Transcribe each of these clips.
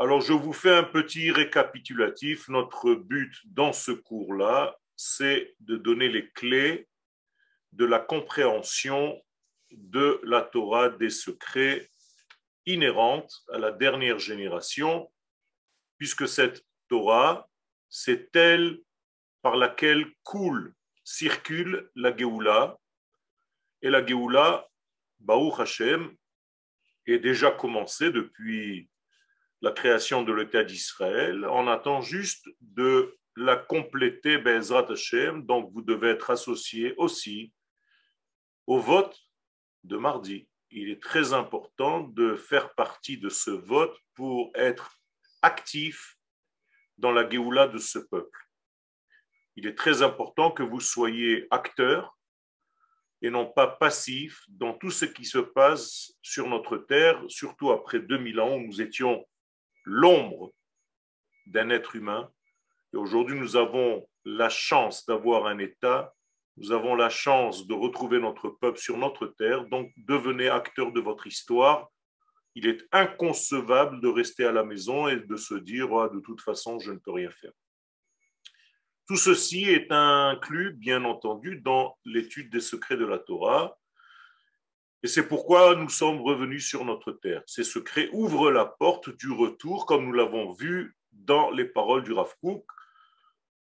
Alors, je vous fais un petit récapitulatif. Notre but dans ce cours-là, c'est de donner les clés de la compréhension de la Torah des secrets inhérentes à la dernière génération, puisque cette Torah, c'est elle par laquelle coule, circule la Géoula. Et la Géoula, Baruch Hashem, est déjà commencée depuis la création de l'État d'Israël. On attend juste de la compléter, Bezrat Hashem. Donc, vous devez être associé aussi au vote de mardi. Il est très important de faire partie de ce vote pour être actif dans la Géoula de ce peuple. Il est très important que vous soyez acteur et non pas passif dans tout ce qui se passe sur notre terre, surtout après 2000 ans où nous étions l'ombre d'un être humain. Et aujourd'hui, nous avons la chance d'avoir un État, nous avons la chance de retrouver notre peuple sur notre terre, donc devenez acteur de votre histoire. Il est inconcevable de rester à la maison et de se dire oh, de toute façon, je ne peux rien faire. Tout ceci est inclus, bien entendu, dans l'étude des secrets de la Torah. Et c'est pourquoi nous sommes revenus sur notre terre. Ces secrets ouvrent la porte du retour, comme nous l'avons vu dans les paroles du Rav Kook.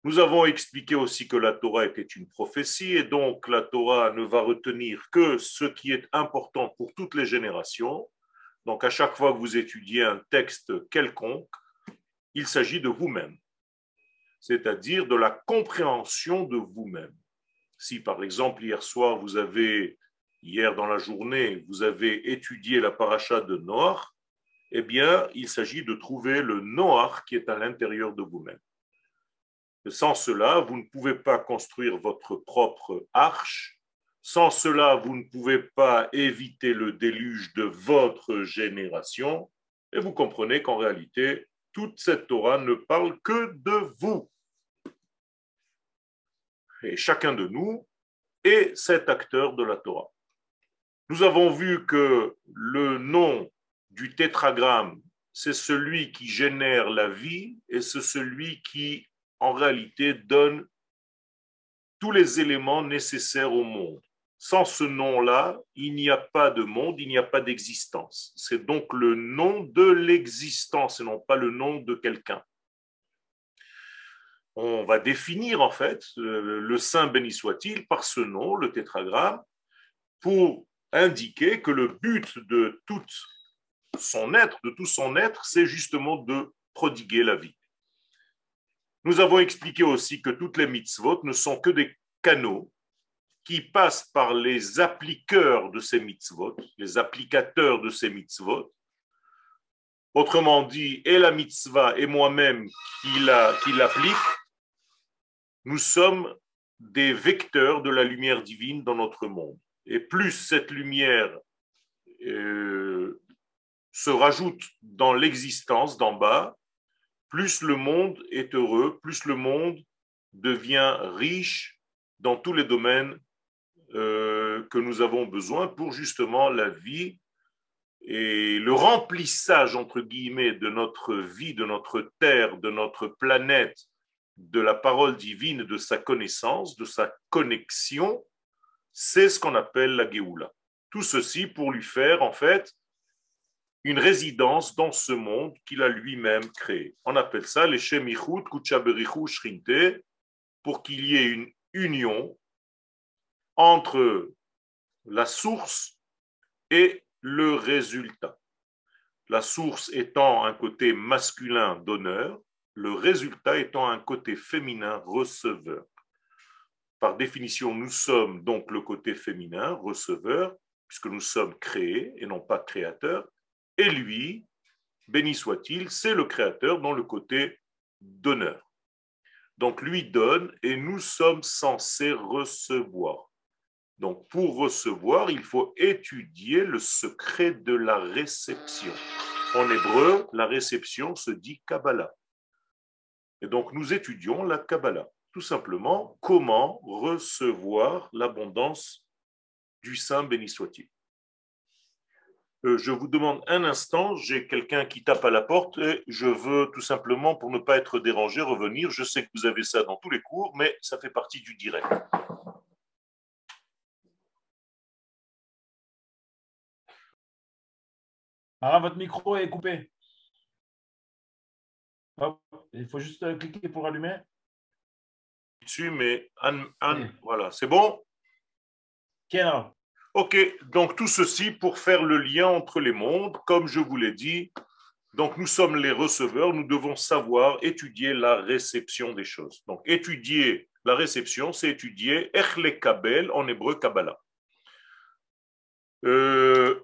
Nous avons expliqué aussi que la Torah était une prophétie et donc la Torah ne va retenir que ce qui est important pour toutes les générations. Donc à chaque fois que vous étudiez un texte quelconque, il s'agit de vous-même, c'est-à-dire de la compréhension de vous-même. Si par exemple hier soir vous avez hier dans la journée, vous avez étudié la paracha de Noach, eh bien, il s'agit de trouver le Noach qui est à l'intérieur de vous-même. Sans cela, vous ne pouvez pas construire votre propre arche. Sans cela, vous ne pouvez pas éviter le déluge de votre génération. Et vous comprenez qu'en réalité, toute cette Torah ne parle que de vous. Et chacun de nous est cet acteur de la Torah. Nous avons vu que le nom du tétragramme, c'est celui qui génère la vie et c'est celui qui, en réalité, donne tous les éléments nécessaires au monde. Sans ce nom-là, il n'y a pas de monde, il n'y a pas d'existence. C'est donc le nom de l'existence et non pas le nom de quelqu'un. On va définir en fait le saint béni soit-il par ce nom, le tétragramme, pour indiquer que le but de tout son être, de tout son être, c'est justement de prodiguer la vie. Nous avons expliqué aussi que toutes les mitzvot ne sont que des canaux qui passent par les appliqueurs de ces mitzvot, les applicateurs de ces mitzvot. Autrement dit, et la mitzvah et moi-même qui l'applique, nous sommes des vecteurs de la lumière divine dans notre monde. Et plus cette lumière euh, se rajoute dans l'existence d'en bas, plus le monde est heureux, plus le monde devient riche dans tous les domaines euh, que nous avons besoin pour justement la vie et le remplissage, entre guillemets, de notre vie, de notre terre, de notre planète, de la parole divine, de sa connaissance, de sa connexion c'est ce qu'on appelle la Géoula. Tout ceci pour lui faire, en fait, une résidence dans ce monde qu'il a lui-même créé. On appelle ça les Shemichut Kuchaberichu Shrinte, pour qu'il y ait une union entre la source et le résultat. La source étant un côté masculin d'honneur, le résultat étant un côté féminin receveur. Par définition, nous sommes donc le côté féminin, receveur, puisque nous sommes créés et non pas créateurs. Et lui, béni soit-il, c'est le créateur dans le côté donneur. Donc lui donne et nous sommes censés recevoir. Donc pour recevoir, il faut étudier le secret de la réception. En hébreu, la réception se dit Kabbalah. Et donc nous étudions la Kabbalah tout simplement comment recevoir l'abondance du Saint béni soit-il. Euh, je vous demande un instant, j'ai quelqu'un qui tape à la porte et je veux tout simplement, pour ne pas être dérangé, revenir. Je sais que vous avez ça dans tous les cours, mais ça fait partie du direct. Ah, votre micro est coupé. il faut juste euh, cliquer pour allumer. Dessus, mais Anne, voilà, c'est bon? Quel Ok, donc tout ceci pour faire le lien entre les mondes, comme je vous l'ai dit. Donc nous sommes les receveurs, nous devons savoir étudier la réception des choses. Donc étudier la réception, c'est étudier Echle Kabel en hébreu Kabbalah. Euh,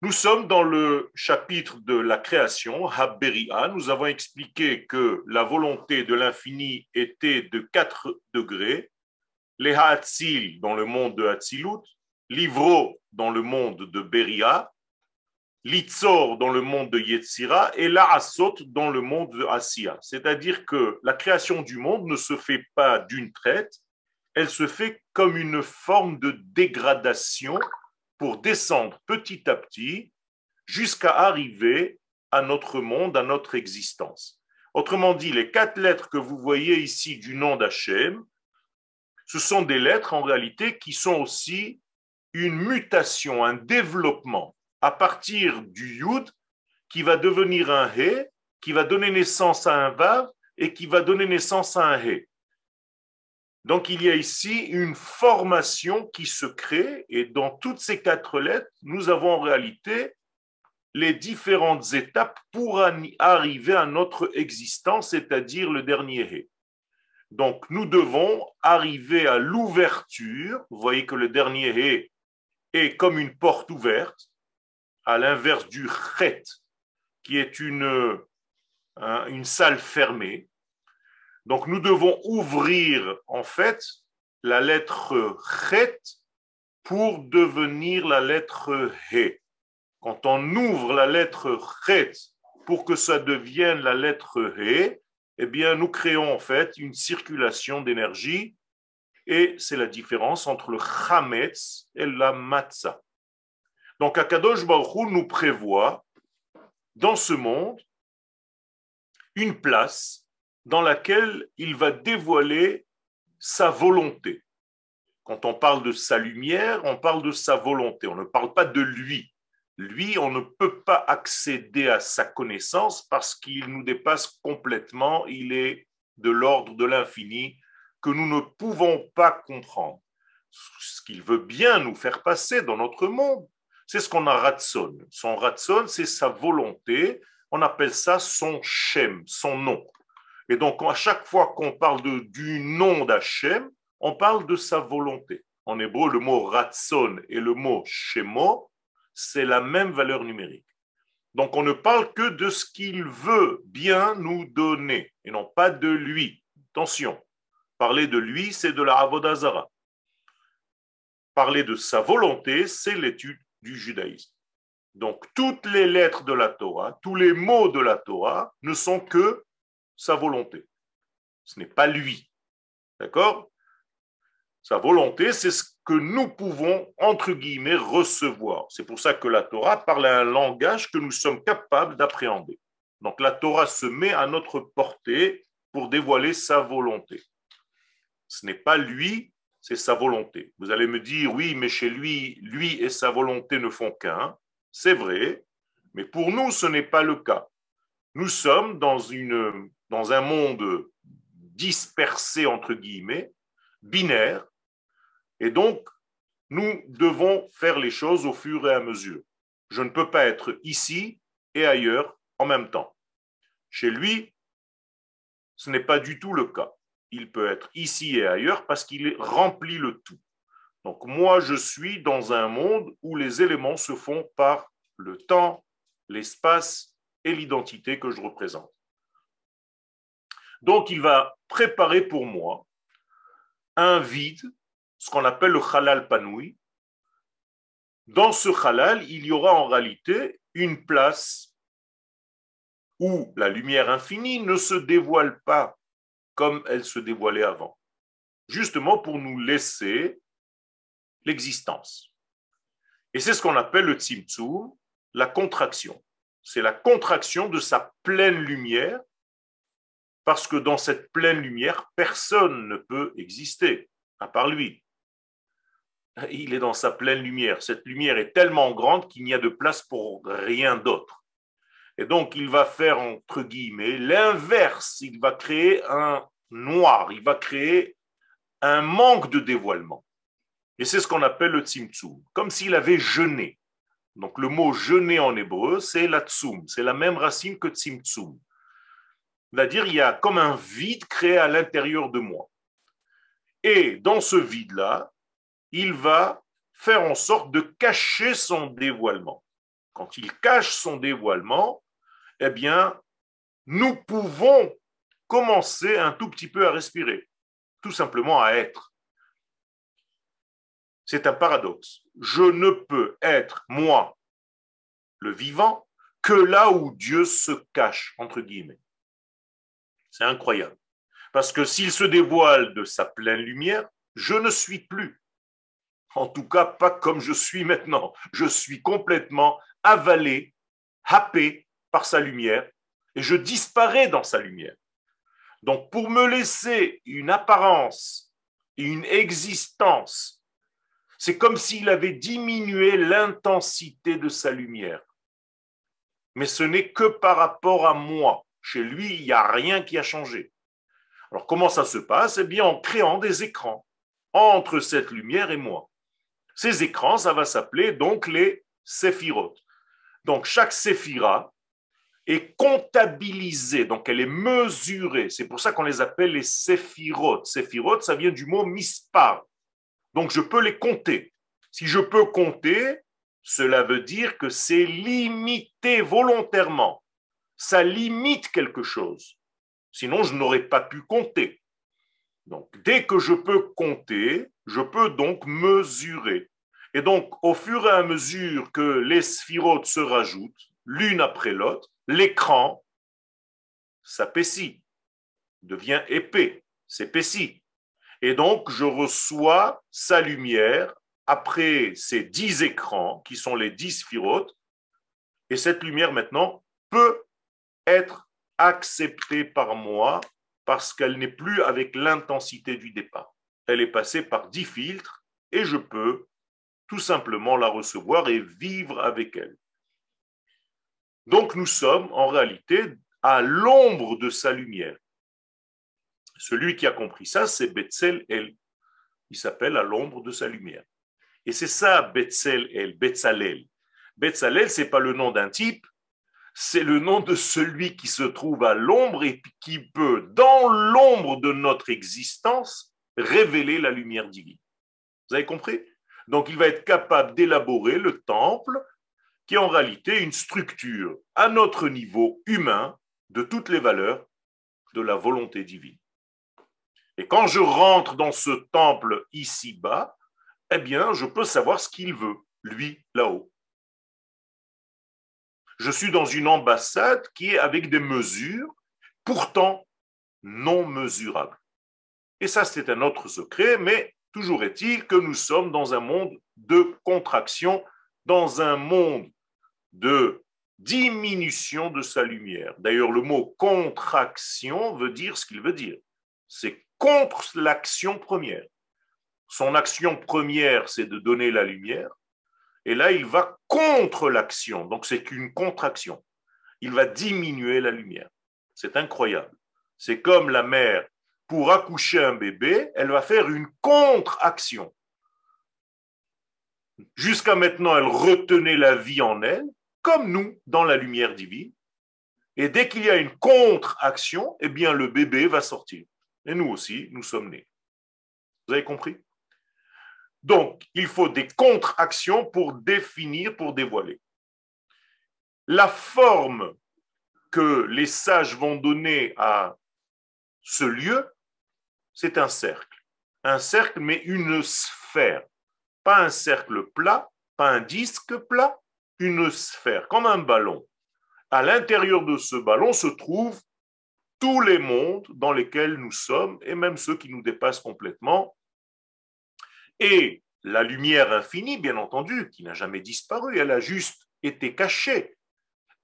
nous sommes dans le chapitre de la création, Haberia. Nous avons expliqué que la volonté de l'infini était de 4 degrés. Les Haatzil dans le monde de Hatzilut, Livro dans le monde de Beria, Litzor dans le monde de Yetzira et La'asot dans le monde de Asiya. C'est-à-dire que la création du monde ne se fait pas d'une traite, elle se fait comme une forme de dégradation pour descendre petit à petit jusqu'à arriver à notre monde, à notre existence. Autrement dit, les quatre lettres que vous voyez ici du nom d'Hachem, ce sont des lettres en réalité qui sont aussi une mutation, un développement à partir du yud qui va devenir un he, qui va donner naissance à un vav et qui va donner naissance à un he. Donc il y a ici une formation qui se crée et dans toutes ces quatre lettres, nous avons en réalité les différentes étapes pour arriver à notre existence, c'est-à-dire le dernier he. Donc nous devons arriver à l'ouverture. Vous voyez que le dernier he est comme une porte ouverte, à l'inverse du chet, qui est une salle fermée. Donc nous devons ouvrir en fait la lettre chet pour devenir la lettre he. Quand on ouvre la lettre chet pour que ça devienne la lettre he, eh bien nous créons en fait une circulation d'énergie et c'est la différence entre le chametz et la matzah. Donc Akadosh Baruch nous prévoit dans ce monde une place dans laquelle il va dévoiler sa volonté. Quand on parle de sa lumière, on parle de sa volonté, on ne parle pas de lui. Lui, on ne peut pas accéder à sa connaissance parce qu'il nous dépasse complètement, il est de l'ordre de l'infini, que nous ne pouvons pas comprendre. Ce qu'il veut bien nous faire passer dans notre monde, c'est ce qu'on a ratson. Son ratson, c'est sa volonté. On appelle ça son shem, son nom. Et donc, à chaque fois qu'on parle du nom d'Hachem, on parle de sa volonté. En hébreu, le mot ratson et le mot shemo, c'est la même valeur numérique. Donc, on ne parle que de ce qu'il veut bien nous donner et non pas de lui. Attention, Parler de lui, c'est de la Avodazara. Parler de sa volonté, c'est l'étude du judaïsme. Donc, toutes les lettres de la Torah, tous les mots de la Torah ne sont que sa volonté. Ce n'est pas lui. D'accord? Sa volonté, c'est ce que nous pouvons, entre guillemets, recevoir. C'est pour ça que la Torah parle un langage que nous sommes capables d'appréhender. Donc, la Torah se met à notre portée pour dévoiler sa volonté. Ce n'est pas lui, c'est sa volonté. Vous allez me dire, oui, mais chez lui, lui et sa volonté ne font qu'un. C'est vrai, mais pour nous, ce n'est pas le cas. Nous sommes dans, une, dans un monde dispersé, entre guillemets, binaire, et donc nous devons faire les choses au fur et à mesure. Je ne peux pas être ici et ailleurs en même temps. Chez lui, ce n'est pas du tout le cas il peut être ici et ailleurs parce qu'il remplit le tout. Donc moi, je suis dans un monde où les éléments se font par le temps, l'espace et l'identité que je représente. Donc il va préparer pour moi un vide, ce qu'on appelle le halal panoui. Dans ce halal, il y aura en réalité une place où la lumière infinie ne se dévoile pas comme elle se dévoilait avant, justement pour nous laisser l'existence. Et c'est ce qu'on appelle le tzimtzum, la contraction. C'est la contraction de sa pleine lumière, parce que dans cette pleine lumière, personne ne peut exister, à part lui. Il est dans sa pleine lumière. Cette lumière est tellement grande qu'il n'y a de place pour rien d'autre. Et donc, il va faire, entre guillemets, l'inverse. Il va créer un noir, il va créer un manque de dévoilement. Et c'est ce qu'on appelle le tzimtzum, comme s'il avait jeûné. Donc le mot jeûner en hébreu, c'est la tsum, c'est la même racine que tzimtzum. C'est-à-dire, il y a comme un vide créé à l'intérieur de moi. Et dans ce vide-là, il va faire en sorte de cacher son dévoilement. Quand il cache son dévoilement, eh bien, nous pouvons commencer un tout petit peu à respirer, tout simplement à être. C'est un paradoxe. Je ne peux être, moi, le vivant, que là où Dieu se cache, entre guillemets. C'est incroyable. Parce que s'il se dévoile de sa pleine lumière, je ne suis plus. En tout cas, pas comme je suis maintenant. Je suis complètement avalé, happé par sa lumière, et je disparais dans sa lumière. Donc, pour me laisser une apparence et une existence, c'est comme s'il avait diminué l'intensité de sa lumière. Mais ce n'est que par rapport à moi. Chez lui, il n'y a rien qui a changé. Alors, comment ça se passe? Eh bien, en créant des écrans entre cette lumière et moi. Ces écrans, ça va s'appeler donc les séphirotes. Donc, chaque séphira est comptabilisée, donc elle est mesurée. C'est pour ça qu'on les appelle les séphirotes. Séphirotes, ça vient du mot mispar. Donc je peux les compter. Si je peux compter, cela veut dire que c'est limité volontairement. Ça limite quelque chose. Sinon, je n'aurais pas pu compter. Donc, dès que je peux compter, je peux donc mesurer. Et donc, au fur et à mesure que les sphirotes se rajoutent, l'une après l'autre, l'écran s'apaissit, devient épais, s'épaissit. Et donc, je reçois sa lumière après ces dix écrans, qui sont les dix sphirotes, et cette lumière maintenant peut être acceptée par moi parce qu'elle n'est plus avec l'intensité du départ. Elle est passée par dix filtres et je peux tout simplement la recevoir et vivre avec elle. Donc nous sommes en réalité à l'ombre de sa lumière. Celui qui a compris ça, c'est Betzel El. Il s'appelle à l'ombre de sa lumière. Et c'est ça Betzel El, Betzalel. Betzalel, ce n'est pas le nom d'un type, c'est le nom de celui qui se trouve à l'ombre et qui peut, dans l'ombre de notre existence, révéler la lumière divine. Vous avez compris? Donc il va être capable d'élaborer le temple qui est en réalité une structure à notre niveau humain de toutes les valeurs de la volonté divine. Et quand je rentre dans ce temple ici-bas, eh bien, je peux savoir ce qu'il veut, lui, là-haut. Je suis dans une ambassade qui est avec des mesures, pourtant non mesurables. Et ça, c'est un autre secret, mais toujours est-il que nous sommes dans un monde de contraction, dans un monde de diminution de sa lumière. D'ailleurs, le mot contraction veut dire ce qu'il veut dire. C'est contre l'action première. Son action première, c'est de donner la lumière. Et là, il va contre l'action. Donc, c'est une contraction. Il va diminuer la lumière. C'est incroyable. C'est comme la mère, pour accoucher un bébé, elle va faire une contre-action. Jusqu'à maintenant, elle retenait la vie en elle comme nous dans la lumière divine. Et dès qu'il y a une contre-action, eh bien le bébé va sortir. Et nous aussi, nous sommes nés. Vous avez compris? Donc, il faut des contre-actions pour définir, pour dévoiler. La forme que les sages vont donner à ce lieu, c'est un cercle. Un cercle, mais une sphère. Pas un cercle plat, pas un disque plat, une sphère, comme un ballon. À l'intérieur de ce ballon se trouvent tous les mondes dans lesquels nous sommes, et même ceux qui nous dépassent complètement. Et la lumière infinie, bien entendu, qui n'a jamais disparu, elle a juste été cachée.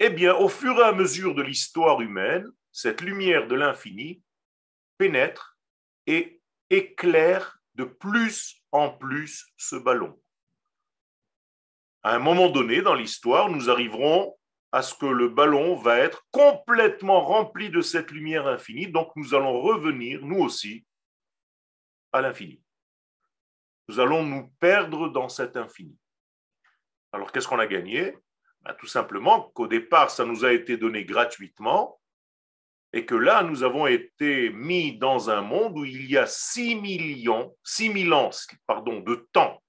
Eh bien, au fur et à mesure de l'histoire humaine, cette lumière de l'infini pénètre et éclaire de plus en plus ce ballon. À un moment donné dans l'histoire, nous arriverons à ce que le ballon va être complètement rempli de cette lumière infinie, donc nous allons revenir, nous aussi, à l'infini. Nous allons nous perdre dans cet infini. Alors qu'est-ce qu'on a gagné? Ben, Tout simplement qu'au départ, ça nous a été donné gratuitement, et que là, nous avons été mis dans un monde où il y a 6 millions, 6 000 ans pardon, de temps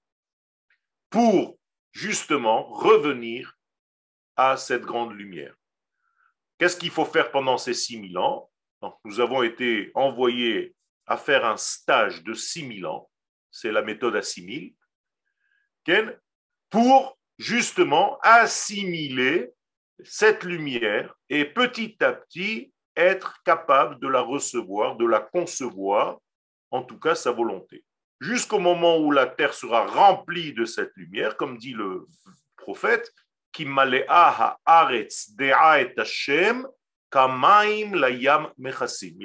pour justement revenir à cette grande lumière. Qu'est-ce qu'il faut faire pendant ces 6 000 ans? Nous avons été envoyés à faire un stage de 6 000 ans, c'est la méthode à 6 000, pour justement assimiler cette lumière et petit à petit être capable de la recevoir, de la concevoir, en tout cas sa volonté. Jusqu'au moment où la terre sera remplie de cette lumière, comme dit le prophète, il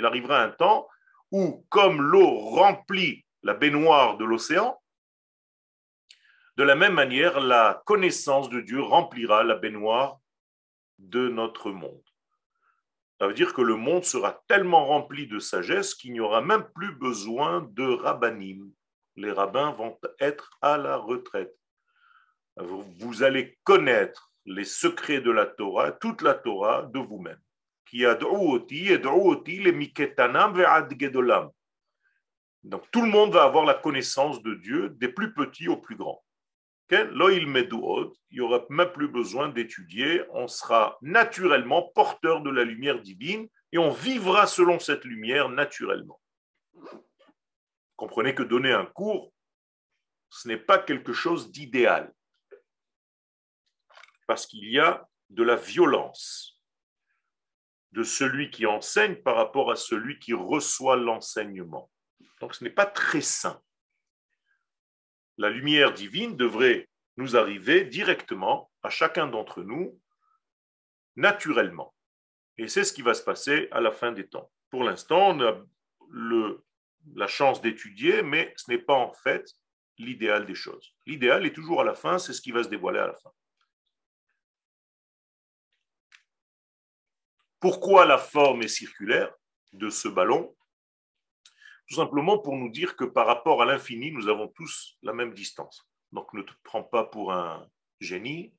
arrivera un temps où, comme l'eau remplit la baignoire de l'océan, de la même manière, la connaissance de Dieu remplira la baignoire de notre monde. Ça veut dire que le monde sera tellement rempli de sagesse qu'il n'y aura même plus besoin de rabbinim. Les rabbins vont être à la retraite. Vous allez connaître les secrets de la Torah, toute la Torah de vous-même. Donc tout le monde va avoir la connaissance de Dieu, des plus petits aux plus grands il n'y aura même plus besoin d'étudier, on sera naturellement porteur de la lumière divine et on vivra selon cette lumière naturellement. Comprenez que donner un cours, ce n'est pas quelque chose d'idéal, parce qu'il y a de la violence de celui qui enseigne par rapport à celui qui reçoit l'enseignement. Donc ce n'est pas très sain la lumière divine devrait nous arriver directement à chacun d'entre nous, naturellement. Et c'est ce qui va se passer à la fin des temps. Pour l'instant, on a le, la chance d'étudier, mais ce n'est pas en fait l'idéal des choses. L'idéal est toujours à la fin, c'est ce qui va se dévoiler à la fin. Pourquoi la forme est circulaire de ce ballon tout simplement pour nous dire que par rapport à l'infini, nous avons tous la même distance. Donc ne te prends pas pour un génie.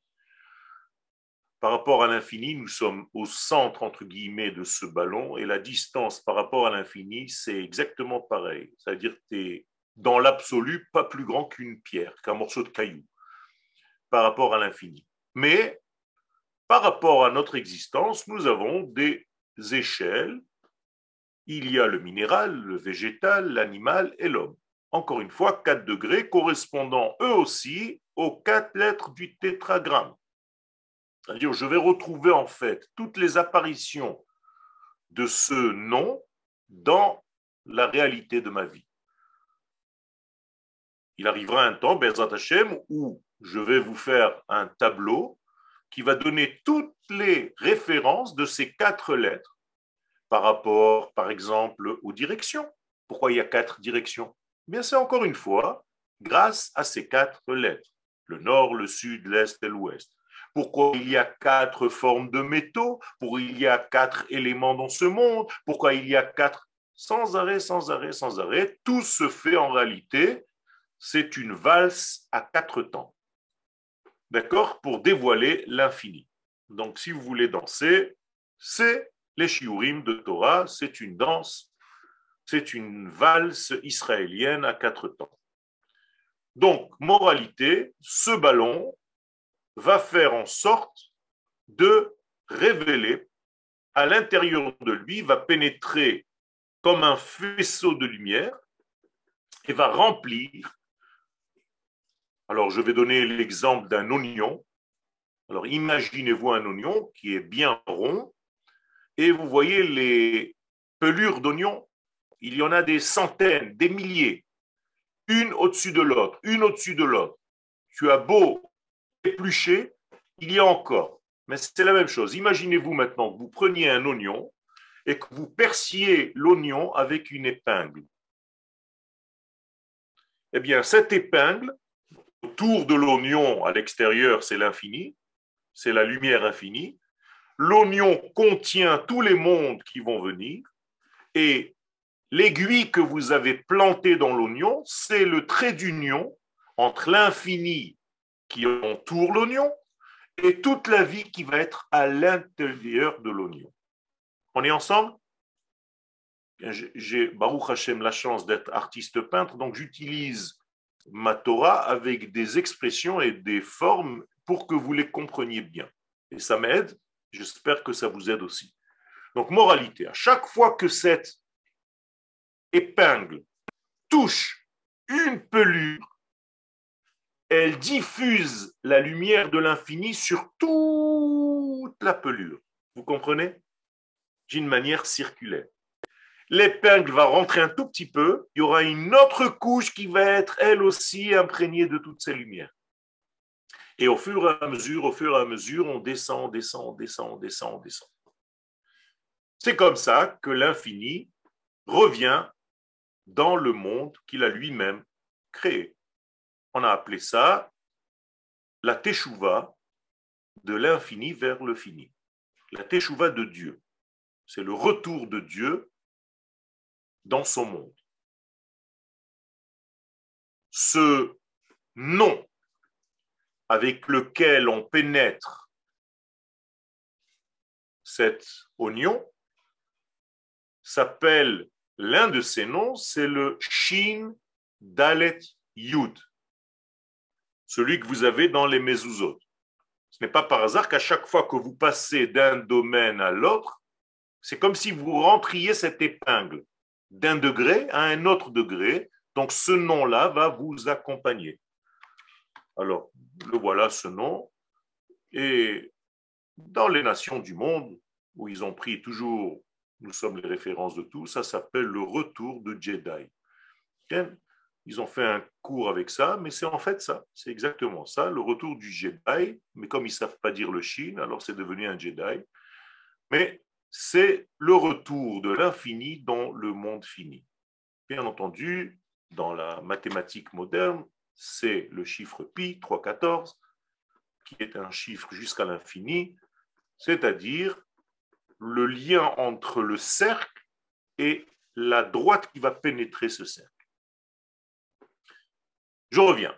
Par rapport à l'infini, nous sommes au centre, entre guillemets, de ce ballon, et la distance par rapport à l'infini, c'est exactement pareil. C'est-à-dire que tu es, dans l'absolu, pas plus grand qu'une pierre, qu'un morceau de caillou, par rapport à l'infini. Mais par rapport à notre existence, nous avons des échelles il y a le minéral, le végétal, l'animal et l'homme. Encore une fois, 4 degrés correspondant eux aussi aux quatre lettres du tétragramme. C'est-à-dire, je vais retrouver en fait toutes les apparitions de ce nom dans la réalité de ma vie. Il arrivera un temps, Berzat Hashem, où je vais vous faire un tableau qui va donner toutes les références de ces quatre lettres par rapport, par exemple, aux directions. Pourquoi il y a quatre directions? Bien, c'est encore une fois grâce à ces quatre lettres le nord, le sud, l'est et l'ouest. Pourquoi il y a quatre formes de métaux? Pourquoi il y a quatre éléments dans ce monde? Pourquoi il y a quatre Sans arrêt, sans arrêt, sans arrêt? Tout se fait en réalité. C'est une valse à quatre temps. D'accord? Pour dévoiler l'infini. Donc, si vous voulez danser, c'est les shiurim de Torah, c'est une danse, c'est une valse israélienne à quatre temps. Donc, moralité, ce ballon va faire en sorte de révéler à l'intérieur de lui, va pénétrer comme un faisceau de lumière et va remplir. Alors, je vais donner l'exemple d'un oignon. Alors, imaginez-vous un oignon qui est bien rond et vous voyez les pelures d'oignons, il y en a des centaines, des milliers. une au-dessus de l'autre, une au-dessus de l'autre. Tu as beau éplucher, il y a encore. Mais c'est la même chose. Imaginez-vous maintenant que vous preniez un oignon et que vous perciez l'oignon avec une épingle. Eh bien, cette épingle, autour de l'oignon à l'extérieur, c'est l'infini, c'est la lumière infinie. L'oignon contient tous les mondes qui vont venir et l'aiguille que vous avez plantée dans l'oignon, c'est le trait d'union entre l'infini qui entoure l'oignon et toute la vie qui va être à l'intérieur de l'oignon. On est ensemble? J'ai, Baruch Hashem, la chance d'être artiste peintre, donc j'utilise ma Torah avec des expressions et des formes pour que vous les compreniez bien. Et ça m'aide, j'espère que ça vous aide aussi. Donc, moralité, à chaque fois que cette épingle touche une pelure, elle diffuse la lumière de l'infini sur toute la pelure. Vous comprenez? D'une manière circulaire. L'épingle va rentrer un tout petit peu, il y aura une autre couche qui va être elle aussi imprégnée de toutes ces lumières. Et au fur et à mesure, au fur et à mesure, on descend, descend, descend, descend, descend. C'est comme ça que l'infini revient dans le monde qu'il a lui-même créé. On a appelé ça la teshuva de l'infini vers le fini. La teshuva de Dieu. C'est le retour de Dieu dans son monde. Ce nom avec lequel on pénètre cet oignon s'appelle, l'un de ces noms, c'est le Shin Dalet Yud celui que vous avez dans les mezuzot. Ce n'est pas par hasard qu'à chaque fois que vous passez d'un domaine à l'autre, c'est comme si vous rentriez cette épingle d'un degré à un autre degré. Donc ce nom-là va vous accompagner. Alors, le voilà ce nom. Et dans les nations du monde, où ils ont pris toujours, nous sommes les références de tout, ça s'appelle le retour de Jedi. Ils ont fait un cours avec ça, mais c'est en fait ça. C'est exactement ça, le retour du Jedi. Mais comme ils ne savent pas dire le Shin, alors c'est devenu un Jedi. Mais c'est le retour de l'infini dans le monde fini. Bien entendu, dans la mathématique moderne, c'est le chiffre pi, 314, qui est un chiffre jusqu'à l'infini, c'est-à-dire le lien entre le cercle et la droite qui va pénétrer ce cercle. Je reviens.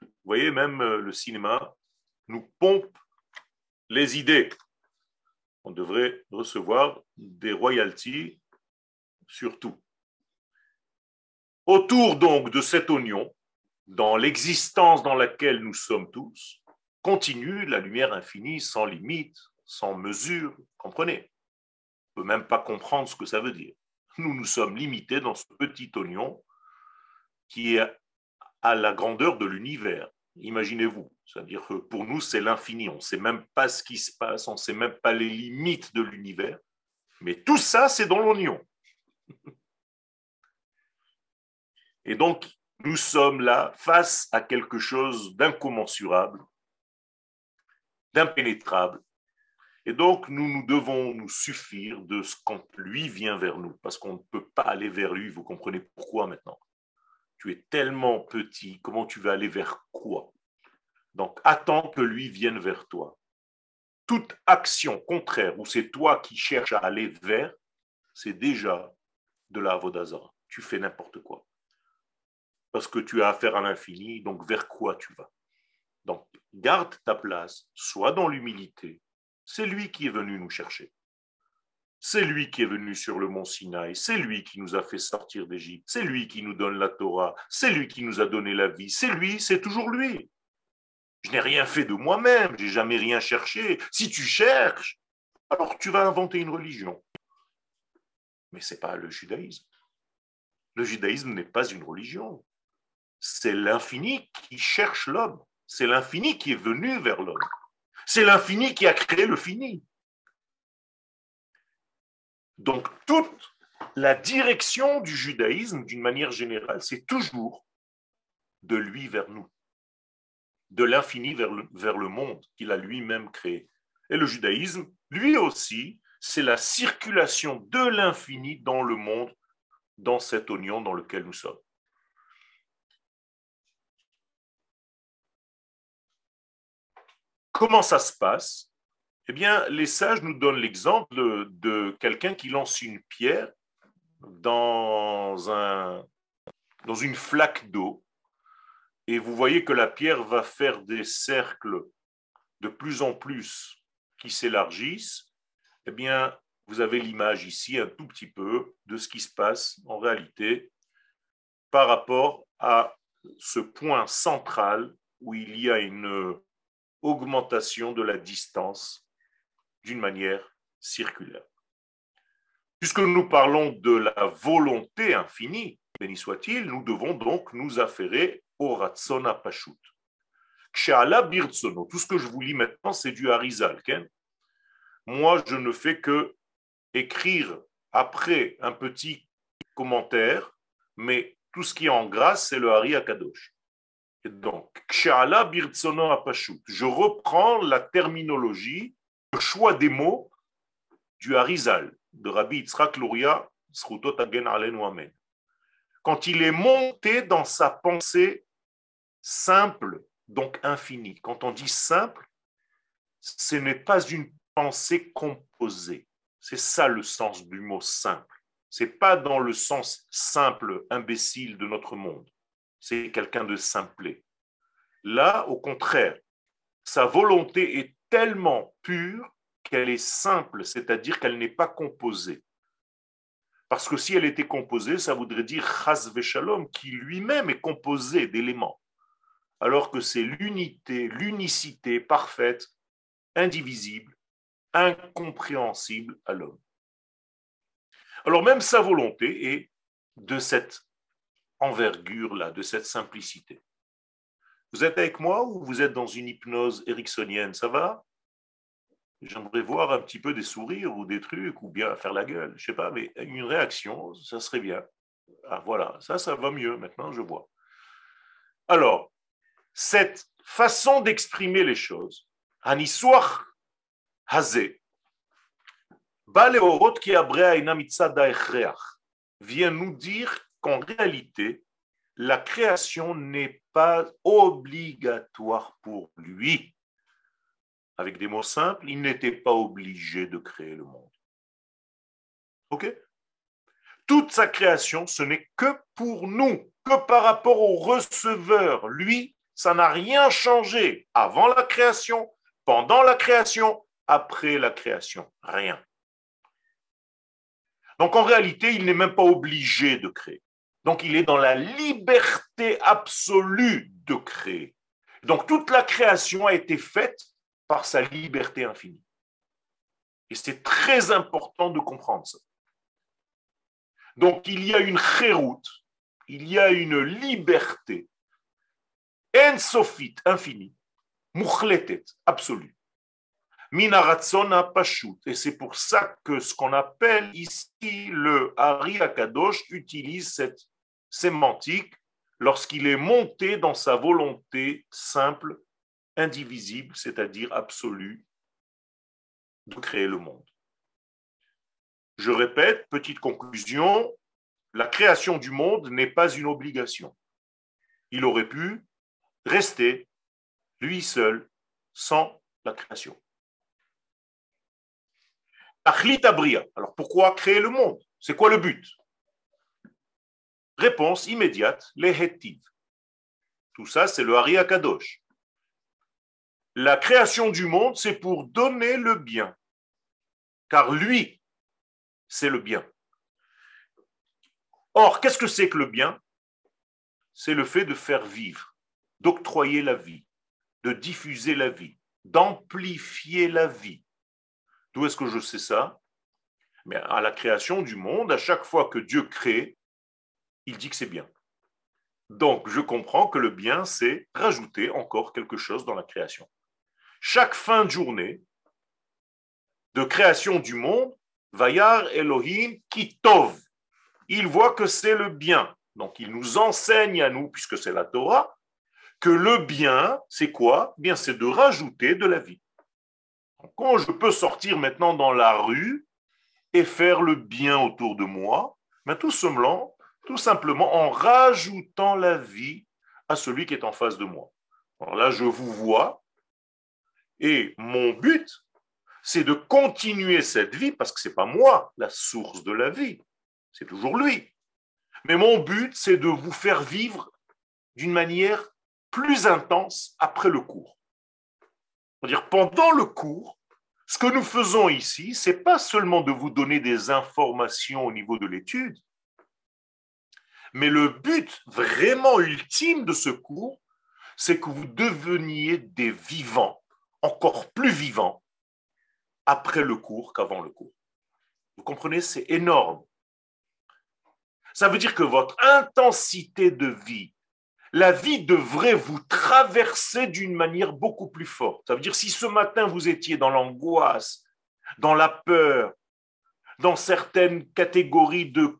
Vous voyez, même euh, le cinéma nous pompe les idées. On devrait recevoir des royalties sur tout. Autour donc de cet oignon, dans l'existence dans laquelle nous sommes tous, continue la lumière infinie sans limite, sans mesure. Comprenez? On ne peut même pas comprendre ce que ça veut dire. Nous nous sommes limités dans ce petit oignon qui est à la grandeur de l'univers. Imaginez-vous, c'est-à-dire que pour nous, c'est l'infini. On ne sait même pas ce qui se passe, on ne sait même pas les limites de l'univers. Mais tout ça, c'est dans l'oignon. Et donc, nous sommes là face à quelque chose d'incommensurable, d'impénétrable. Et donc, nous, nous devons nous suffire de ce quand lui vient vers nous, parce qu'on ne peut pas aller vers lui. Vous comprenez pourquoi maintenant? Tu es tellement petit, comment tu vas aller vers quoi? Donc attends que lui vienne vers toi. Toute action contraire, où c'est toi qui cherches à aller vers, c'est déjà de la Vodazara. Tu fais n'importe quoi. Parce que tu as affaire à l'infini, donc vers quoi tu vas? Donc garde ta place, sois dans l'humilité. C'est lui qui est venu nous chercher. C'est lui qui est venu sur le mont Sinaï, c'est lui qui nous a fait sortir d'Égypte, c'est lui qui nous donne la Torah, c'est lui qui nous a donné la vie, c'est lui, c'est toujours lui. Je n'ai rien fait de moi-même, j'ai jamais rien cherché. Si tu cherches, alors tu vas inventer une religion. Mais ce n'est pas le judaïsme. Le judaïsme n'est pas une religion. C'est l'infini qui cherche l'homme. C'est l'infini qui est venu vers l'homme. C'est l'infini qui a créé le fini. Donc toute la direction du judaïsme, d'une manière générale, c'est toujours de lui vers nous, de l'infini vers le, monde qu'il a lui-même créé. Et le judaïsme, lui aussi, c'est la circulation de l'infini dans le monde, dans cet oignon dans lequel nous sommes. Comment ça se passe? Eh bien, les sages nous donnent l'exemple de, quelqu'un qui lance une pierre dans, un, dans une flaque d'eau. Et vous voyez que la pierre va faire des cercles de plus en plus qui s'élargissent, eh bien, vous avez l'image ici un tout petit peu de ce qui se passe en réalité par rapport à ce point central où il y a une augmentation de la distance d'une manière circulaire. Puisque nous parlons de la volonté infinie, béni soit-il, nous devons donc nous affairer au Ratsona Pashut. Tout ce que je vous lis maintenant, c'est du Harizal. Moi, je ne fais que écrire après un petit commentaire, mais tout ce qui est en grâce, c'est le Hari Akadosh. Donc, je reprends la terminologie, le choix des mots du Harizal, de Rabbi Yitzhak Luria, Quand il est monté dans sa pensée simple, donc infinie. Quand on dit simple, ce n'est pas une pensée composée. C'est ça le sens du mot simple. C'est pas dans le sens simple, imbécile de notre monde. C'est quelqu'un de simplé. Là, au contraire, sa volonté est tellement pure qu'elle est simple, c'est-à-dire qu'elle n'est pas composée. Parce que si elle était composée, ça voudrait dire chas veshalom, qui lui-même est composé d'éléments alors que c'est l'unité, l'unicité parfaite, indivisible, incompréhensible à l'homme. Alors même sa volonté est de cette envergure-là, de cette simplicité. Vous êtes avec moi ou vous êtes dans une hypnose ericksonienne Ça va? J'aimerais voir un petit peu des sourires ou des trucs, ou bien faire la gueule, je sais pas, mais une réaction, ça serait bien. Ah voilà, ça, ça va mieux maintenant, je vois. Alors, cette façon d'exprimer les choses, Aniswach Hazé, vient nous dire qu'en réalité, la création n'est pas obligatoire pour lui. Avec des mots simples, il n'était pas obligé de créer le monde. OK? Toute sa création, ce n'est que pour nous, que par rapport au receveur. Lui, ça n'a rien changé avant la création, pendant la création, après la création. Rien. Donc en réalité, il n'est même pas obligé de créer. Donc il est dans la liberté absolue de créer. Donc toute la création a été faite par sa liberté infinie. Et c'est très important de comprendre ça. Donc il y a une chéroute, il y a une liberté en sofit, infini, muchletet, absolu. Minaratzona pashut. Et c'est pour ça que ce qu'on appelle ici le Hari Akadosh utilise cette sémantique lorsqu'il est monté dans sa volonté simple, indivisible, c'est-à-dire absolue, de créer le monde. Je répète, petite conclusion, la création du monde n'est pas une obligation. Il aurait pu rester lui seul sans la création. Alors pourquoi créer le monde? C'est quoi le but? Réponse immédiate, les Tout ça, c'est le Hari Akadosh. La création du monde, c'est pour donner le bien. Car lui, c'est le bien. Or, qu'est-ce que c'est que le bien? C'est le fait de faire vivre d'octroyer la vie, de diffuser la vie, d'amplifier la vie. D'où est-ce que je sais ça? Mais à la création du monde, à chaque fois que Dieu crée, il dit que c'est bien. Donc, je comprends que le bien, c'est rajouter encore quelque chose dans la création. Chaque fin de journée de création du monde, Vayar Elohim Kitov, il voit que c'est le bien. Donc il nous enseigne à nous, puisque c'est la Torah, que le bien, c'est quoi? Eh Bien, c'est de rajouter de la vie. quand je peux sortir maintenant dans la rue et faire le bien autour de moi, mais tout simplement, tout simplement en rajoutant la vie à celui qui est en face de moi. Alors là, je vous vois, et mon but, c'est de continuer cette vie, parce que ce n'est pas moi la source de la vie, c'est toujours lui. Mais mon but, c'est de vous faire vivre d'une manière plus intense après le cours. C'est-à-dire, pendant le cours, ce que nous faisons ici, c'est pas seulement de vous donner des informations au niveau de l'étude, mais le but vraiment ultime de ce cours, c'est que vous deveniez des vivants, encore plus vivants, après le cours qu'avant le cours. Vous comprenez, c'est énorme. Ça veut dire que votre intensité de vie, la vie devrait vous traverser d'une manière beaucoup plus forte. Ça veut dire si ce matin vous étiez dans l'angoisse, dans la peur, dans certaines catégories de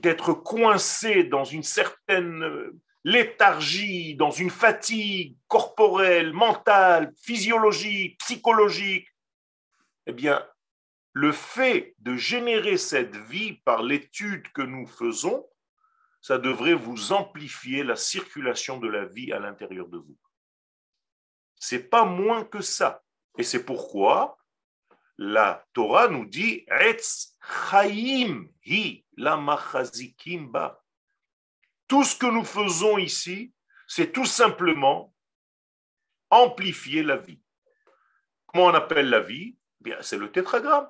d'être coincé dans une certaine léthargie, dans une fatigue corporelle, mentale, physiologique, psychologique, eh bien, le fait de générer cette vie par l'étude que nous faisons, ça devrait vous amplifier la circulation de la vie à l'intérieur de vous. C'est pas moins que ça. Et c'est pourquoi la Torah nous dit Etz Chaim hi la ba. Tout ce que nous faisons ici, c'est tout simplement amplifier la vie. Comment on appelle la vie? Bien, c'est le tétragramme.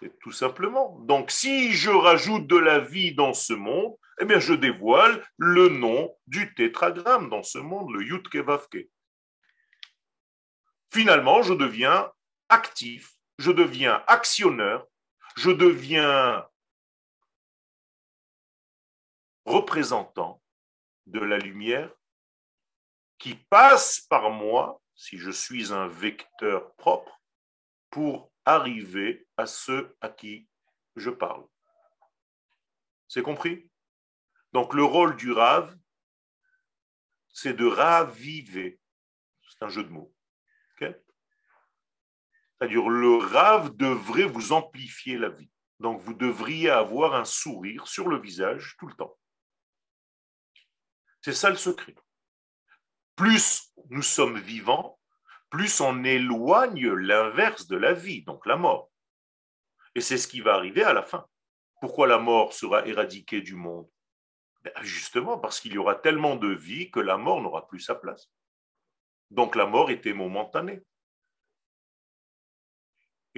C'est tout simplement. Donc, si je rajoute de la vie dans ce monde, eh bien, je dévoile le nom du tétragramme dans ce monde, le Yutke Finalement, je deviens actif, je deviens actionneur, je deviens représentant de la lumière qui passe par moi, si je suis un vecteur propre, pour arriver à ceux à qui je parle. C'est compris? Donc le rôle du rave, c'est de raviver. C'est un jeu de mots. C'est-à-dire le rave devrait vous amplifier la vie. Donc vous devriez avoir un sourire sur le visage tout le temps. C'est ça le secret. Plus nous sommes vivants, plus on éloigne l'inverse de la vie, donc la mort. Et c'est ce qui va arriver à la fin. Pourquoi la mort sera éradiquée du monde? Ben, Justement parce qu'il y aura tellement de vie que la mort n'aura plus sa place. Donc la mort était momentanée.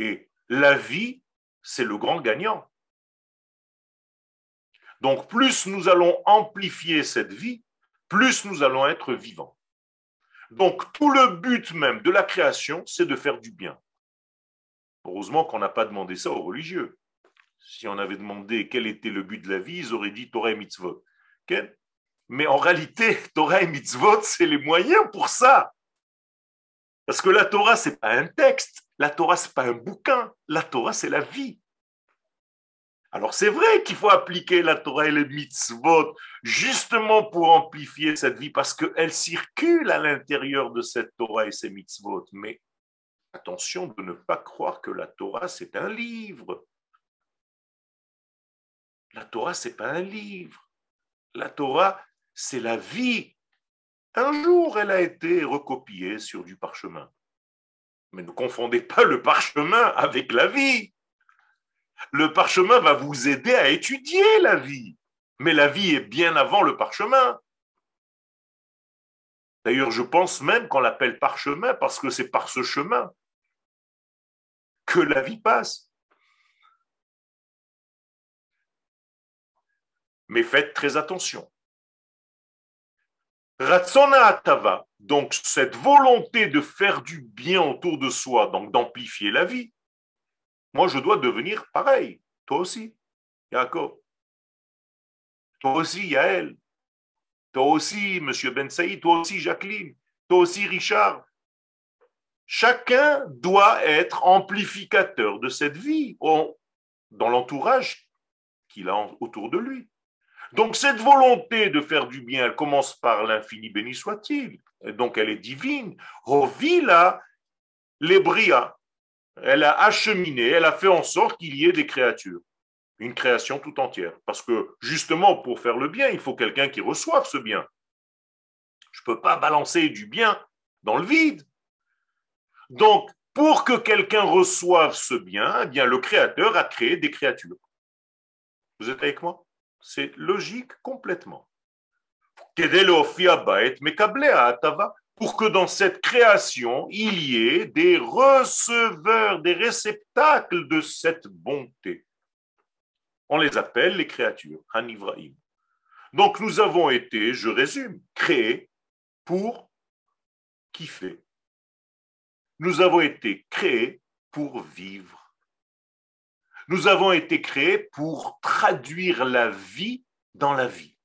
Et la vie, c'est le grand gagnant. Donc plus nous allons amplifier cette vie, plus nous allons être vivants. Donc tout le but même de la création, c'est de faire du bien. Heureusement qu'on n'a pas demandé ça aux religieux. Si on avait demandé quel était le but de la vie, ils auraient dit Torah et mitzvot. Mais en réalité, Torah et mitzvot, c'est les moyens pour ça. Parce que la Torah, ce n'est pas un texte. La Torah, ce n'est pas un bouquin. La Torah, c'est la vie. Alors c'est vrai qu'il faut appliquer la Torah et les mitzvot justement pour amplifier cette vie parce qu'elle circule à l'intérieur de cette Torah et ces mitzvot. Mais attention de ne pas croire que la Torah c'est un livre. La Torah c'est pas un livre. La Torah c'est la vie. Un jour elle a été recopiée sur du parchemin. Mais ne confondez pas le parchemin avec la vie. Le parchemin va vous aider à étudier la vie. Mais la vie est bien avant le parchemin. D'ailleurs, je pense même qu'on l'appelle parchemin parce que c'est par ce chemin que la vie passe. Mais faites très attention. Ratsona Atava, donc cette volonté de faire du bien autour de soi, donc d'amplifier la vie, moi, je dois devenir pareil. Toi aussi, Jacob. Toi aussi, Yael. Toi aussi, Monsieur Ben Saïd. Toi aussi, Jacqueline. Toi aussi, Richard. Chacun doit être amplificateur de cette vie dans l'entourage qu'il a autour de lui. Donc cette volonté de faire du bien, elle commence par l'infini béni soit-il, donc elle est divine. Rovila l'ébria, elle a acheminé, elle a fait en sorte qu'il y ait des créatures, une création tout entière. Parce que justement, pour faire le bien, il faut quelqu'un qui reçoive ce bien. Je ne peux pas balancer du bien dans le vide. Donc, pour que quelqu'un reçoive ce bien, eh bien, le Créateur a créé des créatures. Vous êtes avec moi? C'est logique complètement. Pour que dans cette création, il y ait des receveurs, des réceptacles de cette bonté. On les appelle les créatures, Hanivraim. Donc nous avons été, je résume, créés pour kiffer. Nous avons été créés pour vivre. Nous avons été créés pour traduire la vie dans la vie.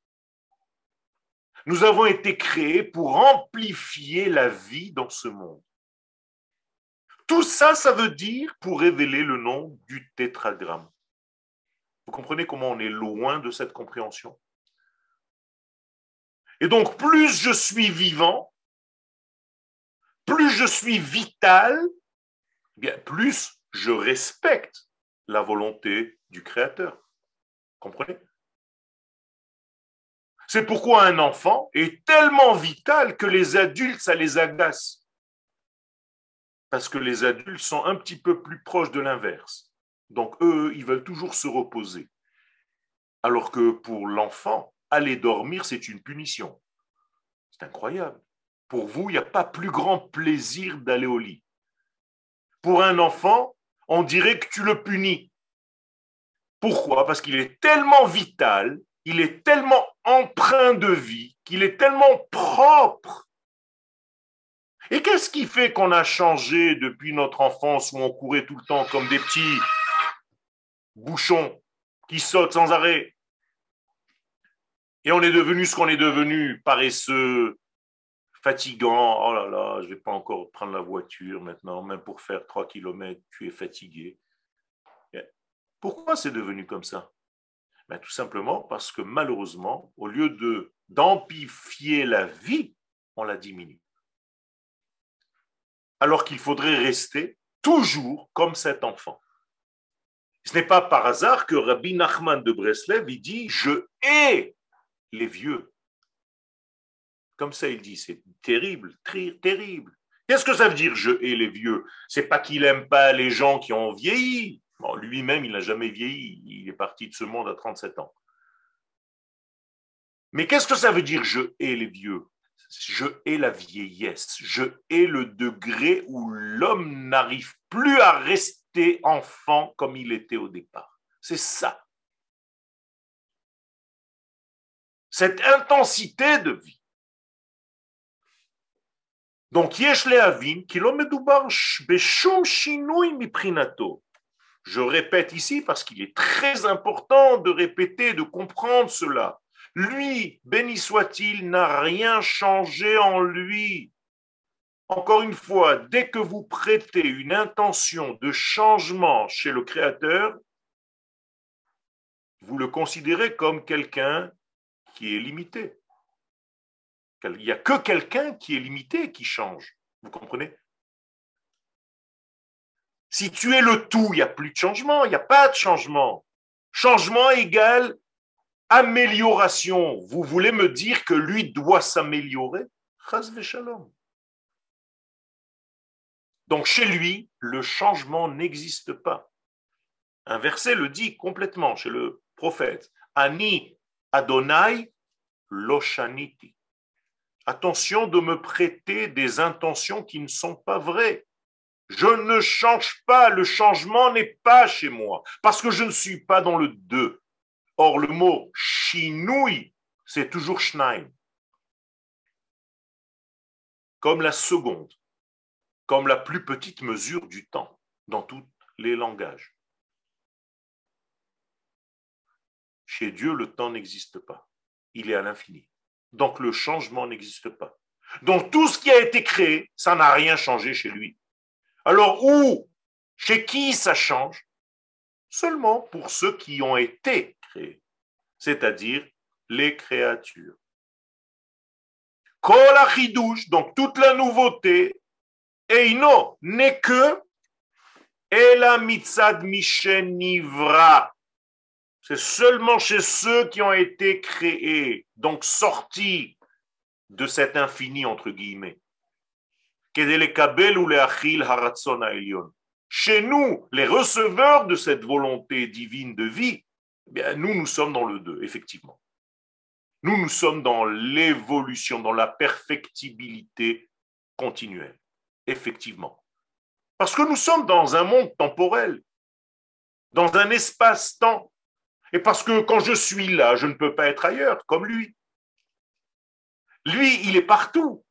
Nous avons été créés pour amplifier la vie dans ce monde. Tout ça, ça veut dire pour révéler le nom du tétragramme. Vous comprenez comment on est loin de cette compréhension? Et donc, plus je suis vivant, plus je suis vital, eh bien plus je respecte la volonté du Créateur. Comprenez? C'est pourquoi un enfant est tellement vital que les adultes, ça les agace. Parce que les adultes sont un petit peu plus proches de l'inverse. Donc eux, ils veulent toujours se reposer. Alors que pour l'enfant, aller dormir, c'est une punition. C'est incroyable. Pour vous, il n'y a pas plus grand plaisir d'aller au lit. Pour un enfant, on dirait que tu le punis. Pourquoi? Parce qu'il est tellement vital, il est tellement empreint de vie, qu'il est tellement propre. Et qu'est-ce qui fait qu'on a changé depuis notre enfance où on courait tout le temps comme des petits bouchons qui sautent sans arrêt? Et on est devenu ce qu'on est devenu, paresseux, fatigant. Oh là là, je ne vais pas encore prendre la voiture maintenant, même pour faire 3 km, tu es fatigué. Pourquoi c'est devenu comme ça? Ben, Tout simplement parce que malheureusement, au lieu de d'amplifier la vie, on la diminue. Alors qu'il faudrait rester toujours comme cet enfant. Ce n'est pas par hasard que Rabbi Nachman de Breslev il dit Je hais les vieux. Comme ça, il dit, c'est terrible, terrible. Qu'est-ce que ça veut dire je hais les vieux? C'est pas qu'il aime pas les gens qui ont vieilli. lui-même, il n'a jamais vieilli. Il est parti de ce monde à 37 ans. Mais qu'est-ce que ça veut dire je hais les vieux? Je hais la vieillesse. Je hais le degré où l'homme n'arrive plus à rester enfant comme il était au départ. C'est ça. Cette intensité de vie. Donc. Je répète ici parce qu'il est très important de répéter, de comprendre cela. Lui, béni soit-il, n'a rien changé en lui. Encore une fois, dès que vous prêtez une intention de changement chez le Créateur, vous le considérez comme quelqu'un qui est limité. Il n'y a que quelqu'un qui est limité qui change. Vous comprenez? Si tu es le tout, il n'y a plus de changement, il n'y a pas de changement. Changement égale amélioration. Vous voulez me dire que lui doit s'améliorer? Donc chez lui, le changement n'existe pas. Un verset le dit complètement chez le prophète. Ani Adonai Loshaniti. Attention de me prêter des intentions qui ne sont pas vraies. Je ne change pas, le changement n'est pas chez moi, parce que je ne suis pas dans le deux. Or, le mot chinoui, c'est toujours schneim. Comme la seconde, comme la plus petite mesure du temps dans tous les langages. Chez Dieu, le temps n'existe pas. Il est à l'infini. Donc le changement n'existe pas. Donc tout ce qui a été créé, ça n'a rien changé chez lui. Alors où, chez qui ça change? Seulement pour ceux qui ont été créés, c'est-à-dire les créatures. Donc toute la nouveauté, Eino n'est que Ela mitzad mishenivra. C'est seulement chez ceux qui ont été créés, donc sortis de cet infini, entre guillemets. Chez nous, les receveurs de cette volonté divine de vie, eh bien, nous, nous sommes dans le 2, effectivement. Nous, nous sommes dans l'évolution, dans la perfectibilité continuelle, effectivement. Parce que nous sommes dans un monde temporel, dans un espace-temps. Et parce que quand je suis là, je ne peux pas être ailleurs, comme lui. Lui, il est partout.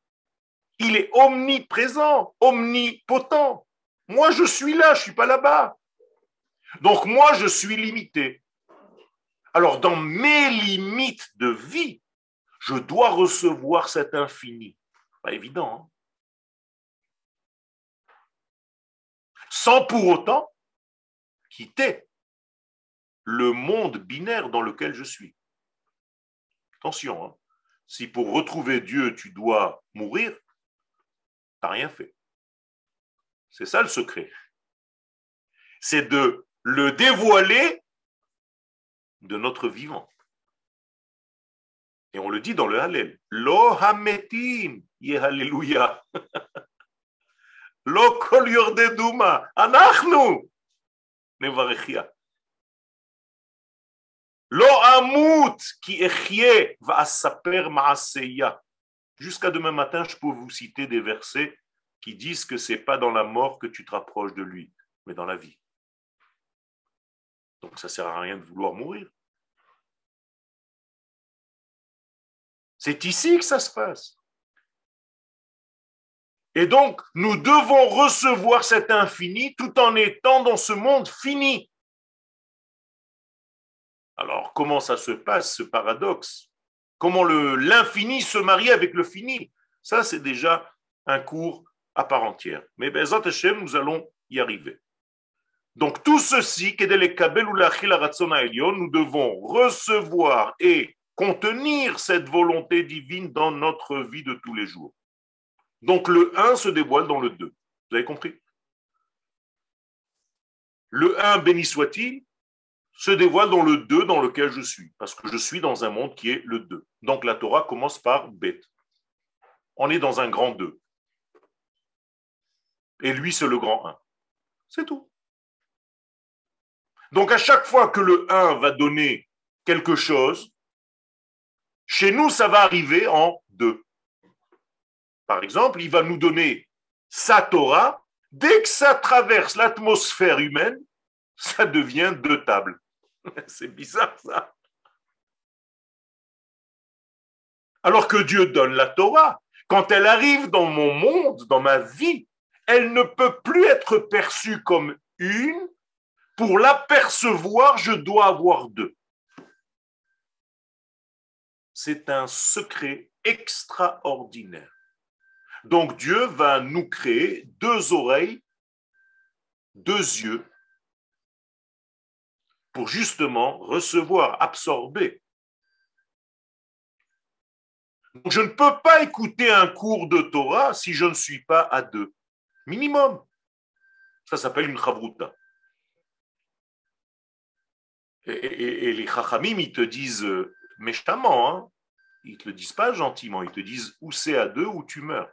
Il est omniprésent, omnipotent. Moi, je suis là, je ne suis pas là-bas. Donc moi, je suis limité. Alors, dans mes limites de vie, je dois recevoir cet infini. Pas évident. Hein Sans pour autant quitter le monde binaire dans lequel je suis. Attention, hein. si pour retrouver Dieu, tu dois mourir, tu n'as rien fait. C'est ça le secret. C'est de le dévoiler de notre vivant. Et on le dit dans le Hallel. Lo hametim, alléluia. Lo kol duma, anachnu, nevarechia. Jusqu'à demain matin, je peux vous citer des versets qui disent que c'est pas dans la mort que tu te rapproches de lui, mais dans la vie. Donc ça sert à rien de vouloir mourir. C'est ici que ça se passe. Et donc, nous devons recevoir cet infini tout en étant dans ce monde fini. Alors, comment ça se passe, ce paradoxe? Comment l'infini se marie avec le fini? Ça, c'est déjà un cours à part entière. Mais Bezat Hashem, nous allons y arriver. Donc, tout ceci, nous devons recevoir et contenir cette volonté divine dans notre vie de tous les jours. Donc le 1 se dévoile dans le 2. Vous avez compris? Le 1, béni soit-il, se dévoile dans le 2 dans lequel je suis, parce que je suis dans un monde qui est le 2. Donc la Torah commence par bête. On est dans un grand 2. Et lui, c'est le grand 1. C'est tout. Donc à chaque fois que le 1 va donner quelque chose, chez nous, ça va arriver en deux. Par exemple, il va nous donner sa Torah. Dès que ça traverse l'atmosphère humaine, ça devient deux tables. C'est bizarre ça. Alors que Dieu donne la Torah, quand elle arrive dans mon monde, dans ma vie, elle ne peut plus être perçue comme une. Pour l'apercevoir, je dois avoir deux c'est un secret extraordinaire. Donc Dieu va nous créer deux oreilles, deux yeux, pour justement recevoir, absorber. je ne peux pas écouter un cours de Torah si je ne suis pas à deux. Minimum. Ça s'appelle une chavruta. Et, les chachamim, ils te disent méchamment, hein. ils ne te le disent pas gentiment, ils te disent ou c'est à deux ou tu meurs.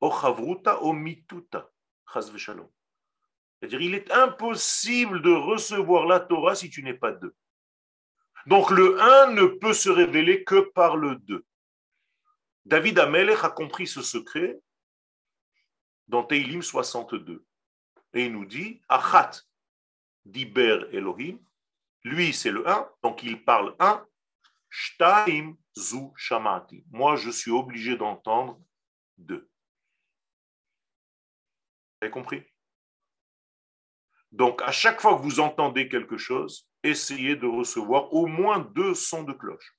chavruta o mituta, C'est-à-dire, il est impossible de recevoir la Torah si tu n'es pas deux. Donc le 1 ne peut se révéler que par le 2. David Amelech a compris ce secret dans Teilim 62. Et il nous dit, Achat diber Elohim, lui, c'est le 1, donc il parle 1. Shtaim zu shamati. Moi, je suis obligé d'entendre 2. Vous avez compris? Donc, à chaque fois que vous entendez quelque chose, essayez de recevoir au moins deux sons de cloche.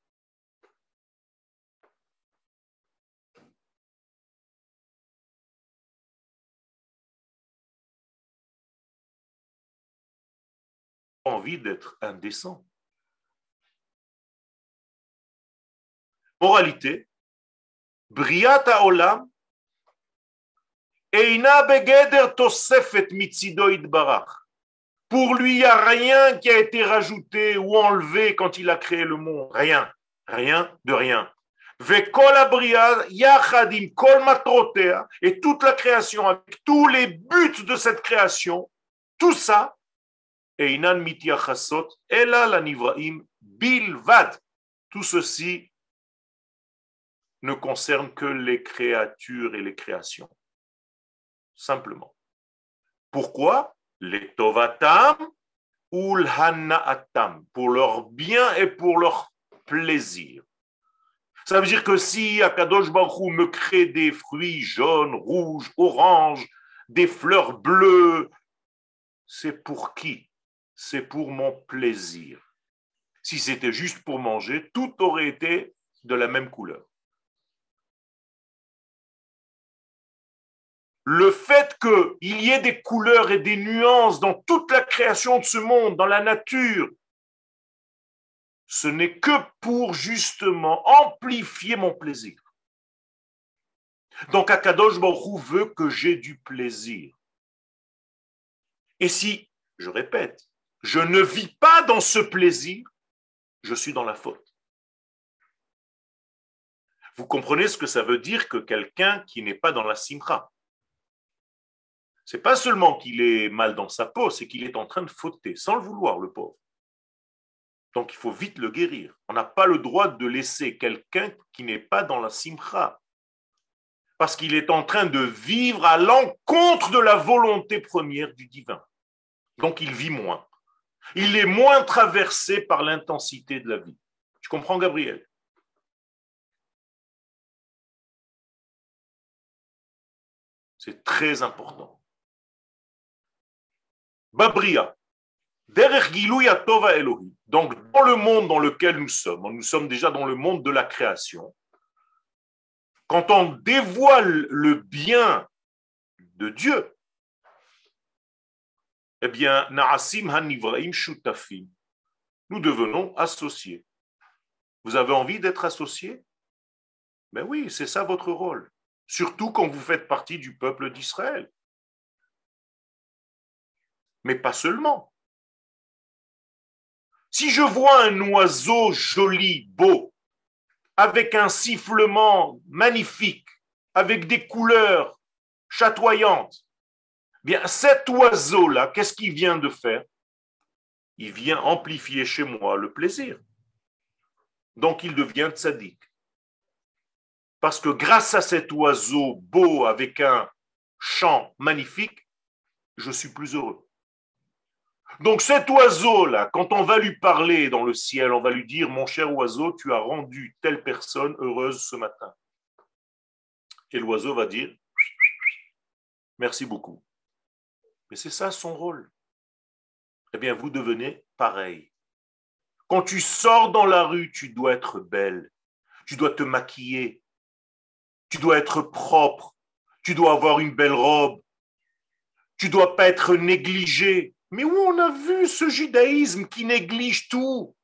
envie d'être indécent. Moralité, Briat Olam, Eina Begeder Tosefet Mitzido Barach. Pour lui, il n'y a rien qui a été rajouté ou enlevé quand il a créé le monde. Rien. Rien de rien. Et toute la création, avec tous les buts de cette création, tout ça, bilvad. Tout ceci ne concerne que les créatures et les créations. Simplement. Pourquoi? Les tovatam ou l'hanaatam, pour leur bien et pour leur plaisir. Ça veut dire que si Akadosh Baruch me crée des fruits jaunes, rouges, oranges, des fleurs bleues, c'est pour qui? C'est pour mon plaisir. Si c'était juste pour manger, tout aurait été de la même couleur. Le fait qu'il y ait des couleurs et des nuances dans toute la création de ce monde, dans la nature, ce n'est que pour justement amplifier mon plaisir. Donc Akadosh Baruch veut que j'ai du plaisir. Et si, je répète, je ne vis pas dans ce plaisir, je suis dans la faute. Vous comprenez ce que ça veut dire que quelqu'un qui n'est pas dans la simra? C'est pas seulement qu'il est mal dans sa peau, c'est qu'il est en train de fauter, sans le vouloir, le pauvre. Donc il faut vite le guérir. On n'a pas le droit de laisser quelqu'un qui n'est pas dans la simcha. Parce qu'il est en train de vivre à l'encontre de la volonté première du divin. Donc il vit moins. Il est moins traversé par l'intensité de la vie. Tu comprends, Gabriel? C'est très important. Babria, donc, dans le monde dans lequel nous sommes, nous sommes déjà dans le monde de la création, quand on dévoile le bien de Dieu, eh bien, nous devenons associés. Vous avez envie d'être associés? Ben oui, c'est ça votre rôle. Surtout quand vous faites partie du peuple d'Israël. Mais pas seulement. Si je vois un oiseau joli, beau, avec un sifflement magnifique, avec des couleurs chatoyantes, bien cet oiseau-là, qu'est-ce qu'il vient de faire? Il vient amplifier chez moi le plaisir. Donc il devient tzaddik. Parce que grâce à cet oiseau beau avec un chant magnifique, je suis plus heureux. Donc cet oiseau-là, quand on va lui parler dans le ciel, on va lui dire, mon cher oiseau, tu as rendu telle personne heureuse ce matin. Et l'oiseau va dire, merci beaucoup. Mais c'est ça son rôle. Eh bien, vous devenez pareil. Quand tu sors dans la rue, tu dois être belle, tu dois te maquiller, tu dois être propre, tu dois avoir une belle robe, tu dois pas être négligé, mais où on a vu ce judaïsme qui néglige tout?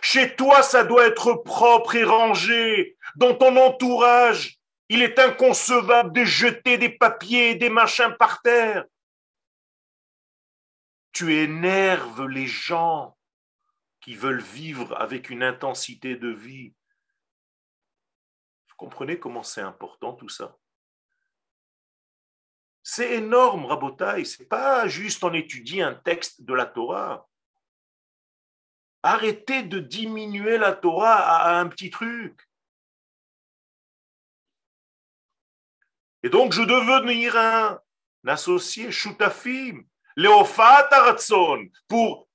Chez toi, ça doit être propre et rangé. Dans ton entourage, il est inconcevable de jeter des papiers et des machins par terre. Tu énerves les gens qui veulent vivre avec une intensité de vie. Vous comprenez comment c'est important tout ça? C'est énorme, Rabotaï. C'est pas juste on étudie un texte de la Torah. Arrêtez de diminuer la Torah à un petit truc. Et donc, je devenir un, associé, Shutafim, Léofat Aratzon, pour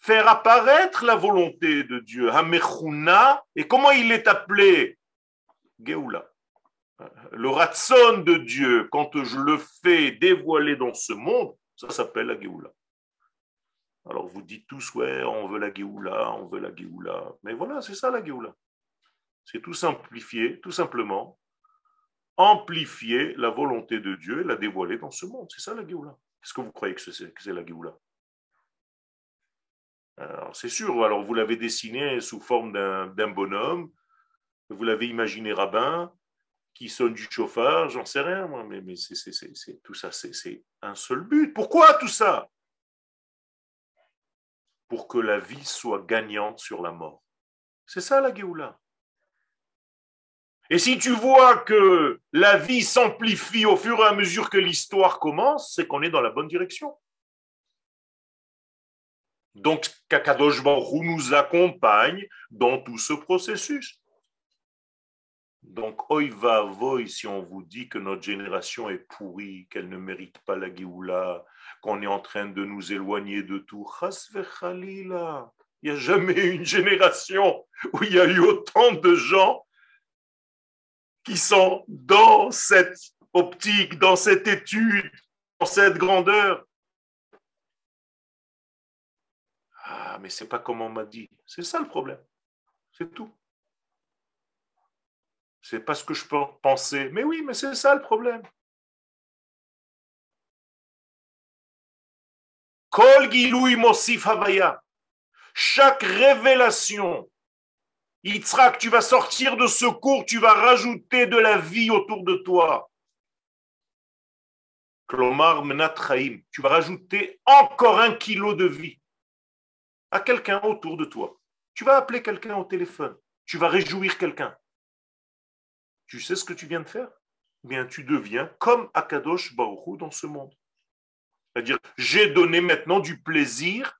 faire apparaître la volonté de Dieu, Hamechuna, et comment il est appelé? Geoula le ratson de Dieu, quand je le fais dévoiler dans ce monde, ça s'appelle la Géoula. Alors vous dites tous, ouais, on veut la Géoula, on veut la Géoula. Mais voilà, c'est ça la Géoula. C'est tout simplifier, tout simplement, amplifier la volonté de Dieu et la dévoiler dans ce monde. C'est ça la Géoula. Qu'est-ce que vous croyez que c'est la Géoula? Alors, c'est sûr, alors vous l'avez dessiné sous forme d'un bonhomme, vous l'avez imaginé rabbin, qui sonne du chauffard, j'en sais rien, moi, mais, c'est, tout ça, c'est un seul but. Pourquoi tout ça? Pour que la vie soit gagnante sur la mort. C'est ça la Géoula. Et si tu vois que la vie s'amplifie au fur et à mesure que l'histoire commence, c'est qu'on est dans la bonne direction. Donc, Kakadosh Baruch nous accompagne dans tout ce processus. Donc, oi va voy si on vous dit que notre génération est pourrie, qu'elle ne mérite pas la Géoula, qu'on est en train de nous éloigner de tout. Il n'y a jamais une génération où il y a eu autant de gens qui sont dans cette optique, dans cette étude, dans cette grandeur. Ah, mais c'est pas comme on m'a dit. C'est ça le problème. C'est tout. C'est pas ce que je peux penser. Mais oui, mais c'est ça le problème. Kol Mosif Havaya. Chaque révélation, tu vas sortir de ce cours, tu vas rajouter de la vie autour de toi. Klomar tu vas rajouter encore un kilo de vie à quelqu'un autour de toi. Tu vas appeler quelqu'un au téléphone. Tu vas réjouir quelqu'un. Tu sais ce que tu viens de faire? Eh Bien, tu deviens comme Akadosh Baruchou dans ce monde. C'est-à-dire, j'ai donné maintenant du plaisir.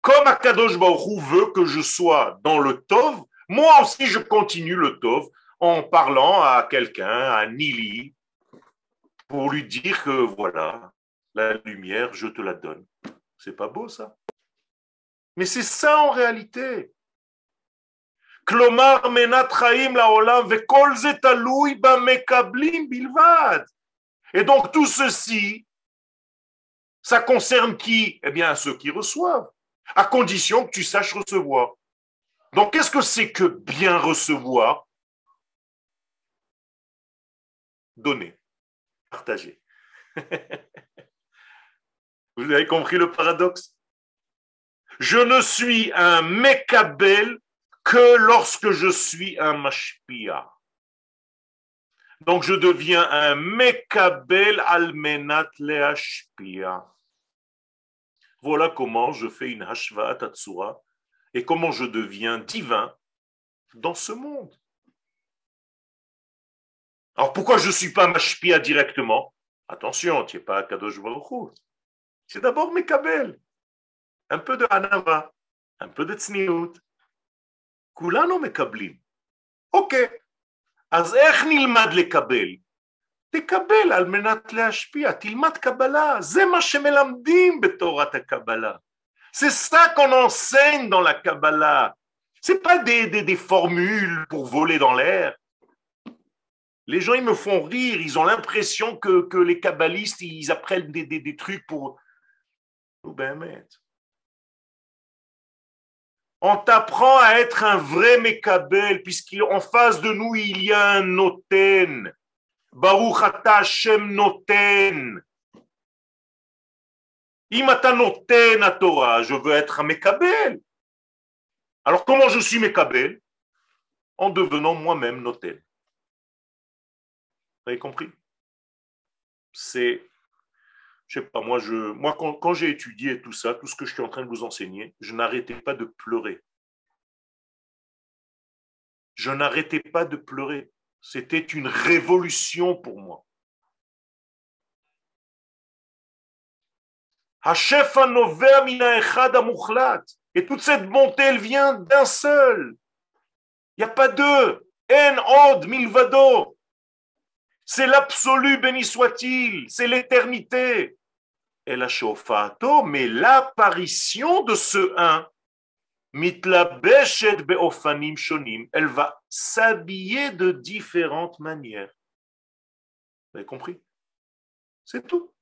Comme Akadosh Baruchou veut que je sois dans le Tov, moi aussi je continue le Tov en parlant à quelqu'un, à Nili, pour lui dire que voilà, la lumière, je te la donne. C'est pas beau ça? Mais c'est ça en réalité. Et donc tout ceci, ça concerne qui? Eh bien ceux qui reçoivent, à condition que tu saches recevoir. Donc qu'est-ce que c'est que bien recevoir? Donner, partager. Vous avez compris le paradoxe? Je ne suis un Mekabel que lorsque je suis un Mashpia. Donc je deviens un Mekabel almenat leashpia. Voilà comment je fais une Hashva Tatsura et comment je deviens divin dans ce monde. Alors pourquoi je ne suis pas Mashpia directement? Attention, tu n'es pas Kadosh Baruch C'est d'abord Mekabel un peu de anava, un peu de tzniut. כולנו מקבלים. אוקיי, אז איך נלמד לקבל? תקבל על מנת להשפיע, תלמד קבלה, זה מה שמלמדים בתורת הקבלה. C'est ça qu'on enseigne dans la Kabbalah. C'est pas des, des, des formules pour voler dans l'air. Les gens, ils me font rire. Ils ont l'impression que, que les kabbalistes, ils apprennent des, des, des trucs pour... on t'apprend à être un vrai Mekabel, puisqu'en face de nous, il y a un Noten. Baruch ata Hashem Noten. Imata Noten à Torah, je veux être un Mekabel. Alors comment je suis Mekabel? En devenant moi-même Noten. Vous avez compris? C'est je sais pas, moi, je, quand, j'ai étudié tout ça, tout ce que je suis en train de vous enseigner, je n'arrêtais pas de pleurer. Je n'arrêtais pas de pleurer. C'était une révolution pour moi. Et toute cette bonté, elle vient d'un seul. Il n'y a pas deux. En od milvado. C'est l'absolu, béni soit-il, c'est l'éternité. Et la shofato, mais l'apparition de ce un, mitlabeshet beofanim shonim, elle va s'habiller de différentes manières. Vous avez compris? C'est tout.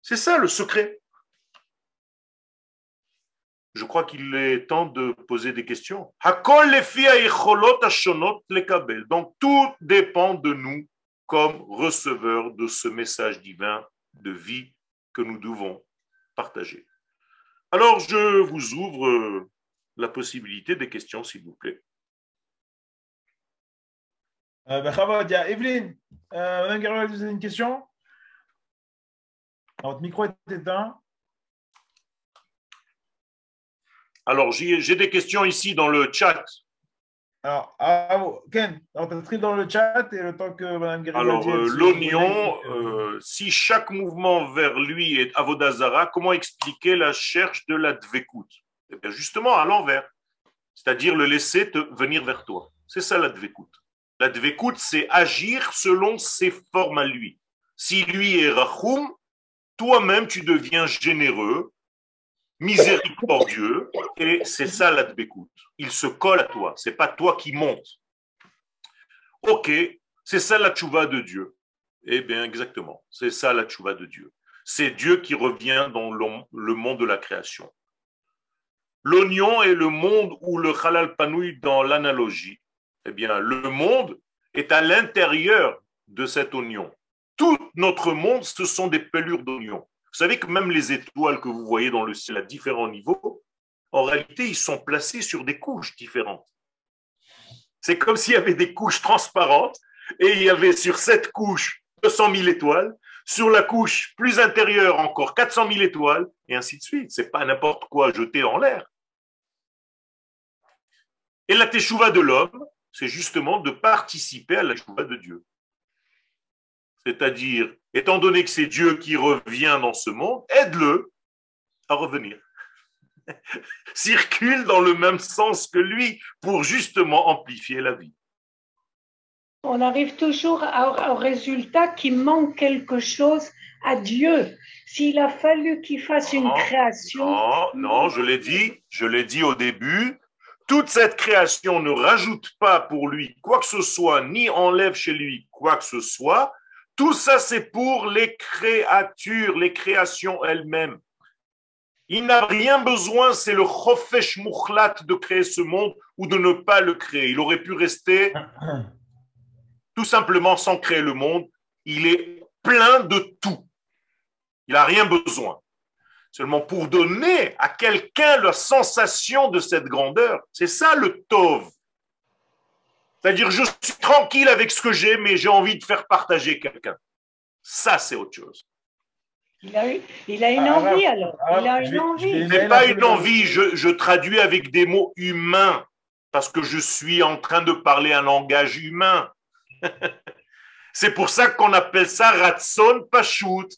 C'est ça le secret. Je crois qu'il est temps de poser des questions. Donc tout dépend de nous comme receveur de ce message divin de vie que nous devons partager. Alors, je vous ouvre la possibilité des questions, s'il vous plaît. Euh, ben, il y a Evelyne. Euh, Madame vous avez une question? Votre micro est éteint. Alors, j'ai des questions ici dans le chat. Alors, ah, Ken, dans le chat et le temps que Mme Guerrero. Alors, euh, l'oignon, euh, si chaque mouvement vers lui est avodazara, comment expliquer la cherche de la dvekut? Eh bien, justement, à l'envers. C'est-à-dire le laisser te venir vers toi. C'est ça la dvekut. La dvekut, c'est agir selon ses formes à lui. Si lui est rachum, toi-même, tu deviens généreux miséricordieux, et c'est ça la Il se colle à toi, c'est pas toi qui montes. Ok, c'est ça la tchouva de Dieu. Eh bien, exactement, c'est ça la tchouva de Dieu. C'est Dieu qui revient dans le monde de la création. L'oignon est le monde où le halal panouille dans l'analogie. Eh bien, le monde est à l'intérieur de cet oignon. Tout notre monde, ce sont des pelures d'oignon. Vous savez que même les étoiles que vous voyez dans le ciel à différents niveaux, en réalité, ils sont placés sur des couches différentes. C'est comme s'il y avait des couches transparentes et il y avait sur cette couche 200 000 étoiles, sur la couche plus intérieure encore 400 000 étoiles, et ainsi de suite. C'est pas n'importe quoi jeté en l'air. Et la teshuva de l'homme, c'est justement de participer à la teshuva de Dieu. C'est-à-dire, étant donné que c'est Dieu qui revient dans ce monde, aide-le à revenir. Circule dans le même sens que lui pour justement amplifier la vie. On arrive toujours au résultat qu'il manque quelque chose à Dieu. S'il a fallu qu'il fasse une création. Non, non, je l'ai dit, je l'ai dit au début. Toute cette création ne rajoute pas pour lui quoi que ce soit, ni enlève chez lui quoi que ce soit, tout ça, c'est pour les créatures, les créations elles-mêmes. Il n'a rien besoin, c'est le chofesh mukhlat de créer ce monde ou de ne pas le créer. Il aurait pu rester tout simplement sans créer le monde. Il est plein de tout. Il n'a rien besoin. Seulement pour donner à quelqu'un la sensation de cette grandeur. C'est ça le tov. C'est-à-dire, je suis tranquille avec ce que j'ai, mais j'ai envie de faire partager quelqu'un. Ça, c'est autre chose. Il a, il a une ah, envie alors. il a une envie. Ce n'est pas une envie, je, je, traduis avec des mots humains, parce que je suis en train de parler un langage humain. c'est pour ça qu'on appelle ça ratson pashut,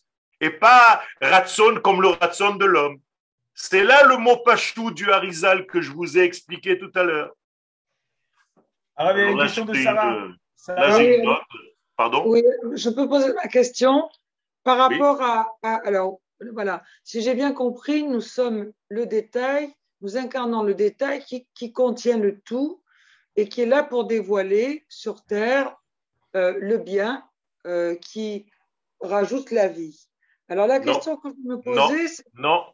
et pas ratson comme le ratson de l'homme. C'est là le mot pashut du Harizal que je vous ai expliqué tout à l'heure. Alors, il y a une question de Sarah. Pardon Oui, je peux poser ma question par rapport à, Alors, voilà, si j'ai bien compris, nous sommes le détail, nous incarnons le détail qui, contient le tout et qui est là pour dévoiler sur Terre euh, le bien euh, qui rajoute la vie. Alors, la question que vous me posez, c'est. Non.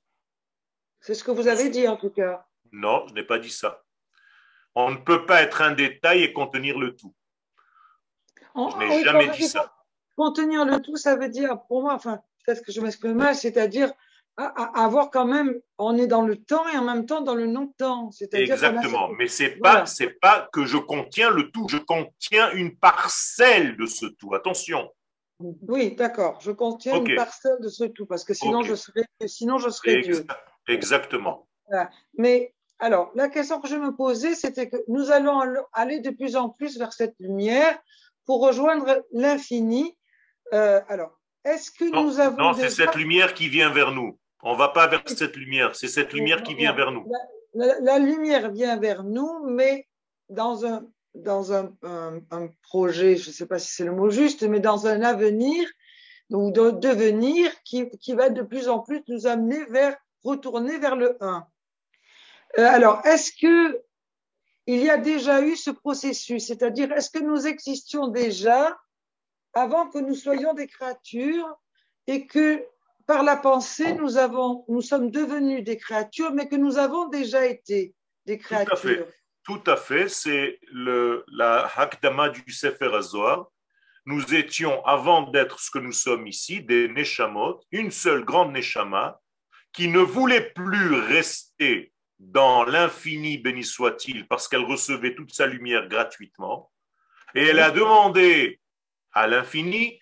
C'est ce que vous avez dit en tout cas. Non, je n'ai pas dit ça. On ne peut pas être un détail et contenir le tout. je n'ai jamais dit ça. Contenir le tout, ça veut dire, pour moi, enfin, peut-être que je m'exprime mal, c'est-à-dire avoir quand même, on est dans le temps et en même temps dans le non-temps. Exactement, mais c'est pas, c'est pas que je contiens le tout, je contiens une parcelle de ce tout. Attention. Oui, d'accord. Je contiens une parcelle de ce tout parce que sinon je serais, sinon je serais Dieu. Exactement. Mais alors, la question que je me posais, c'était que nous allons aller de plus en plus vers cette lumière pour rejoindre l'infini. Euh, alors, est-ce que nous avons. Non, c'est cette lumière qui vient vers nous. On ne va pas vers cette lumière, c'est cette lumière qui vient vers nous. La, lumière vient vers nous, mais dans un, dans un, un, projet, je ne sais pas si c'est le mot juste, mais dans un avenir ou de devenir qui, qui va de plus en plus nous amener vers, retourner vers le 1. Euh, alors, est-ce que il y a déjà eu ce processus? C'est-à-dire, est-ce que nous existions déjà avant que nous soyons des créatures et que par la pensée, nous, avons, nous sommes devenus des créatures, mais que nous avons déjà été des créatures Tout à fait. Tout à fait. C'est la Hakdama du Sefer Azor. nous étions, avant d'être ce que nous sommes ici, des Neshamot, une seule grande Neshama, qui ne voulait plus rester dans l'infini, béni soit-il, parce qu'elle recevait toute sa lumière gratuitement. Et elle a demandé à l'infini,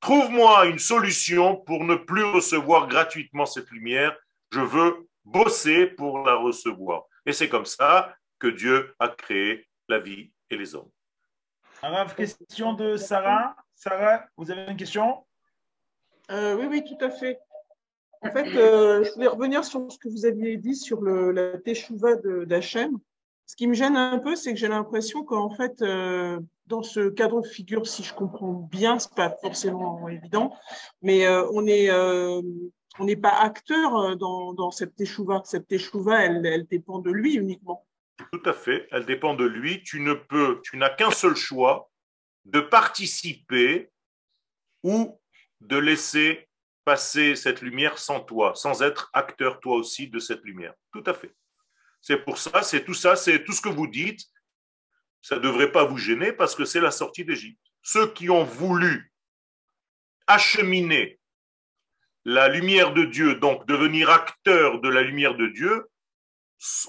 trouve-moi une solution pour ne plus recevoir gratuitement cette lumière. Je veux bosser pour la recevoir. Et c'est comme ça que Dieu a créé la vie et les hommes. Alors, question de Sarah. Sarah, vous avez une question? Euh, Oui, oui, tout à fait. En fait, euh, je voulais revenir sur ce que vous aviez dit sur la teshuva d'Hachem. Ce qui me gêne un peu, c'est que j'ai l'impression qu'en fait, euh, dans ce cadre de figure, si je comprends bien, c'est pas forcément évident, mais euh, on est on n'est pas acteur dans, dans cette teshuva. Cette teshuva, elle, elle dépend de lui uniquement. Tout à fait, elle dépend de lui. Tu ne peux, tu n'as qu'un seul choix de participer ou de laisser passer cette lumière sans toi, sans être acteur toi aussi de cette lumière. Tout à fait. C'est pour ça, c'est tout ça, c'est tout ce que vous dites. Ça ne devrait pas vous gêner parce que c'est la sortie d'Égypte. Ceux qui ont voulu acheminer la lumière de Dieu, donc devenir acteur de la lumière de Dieu,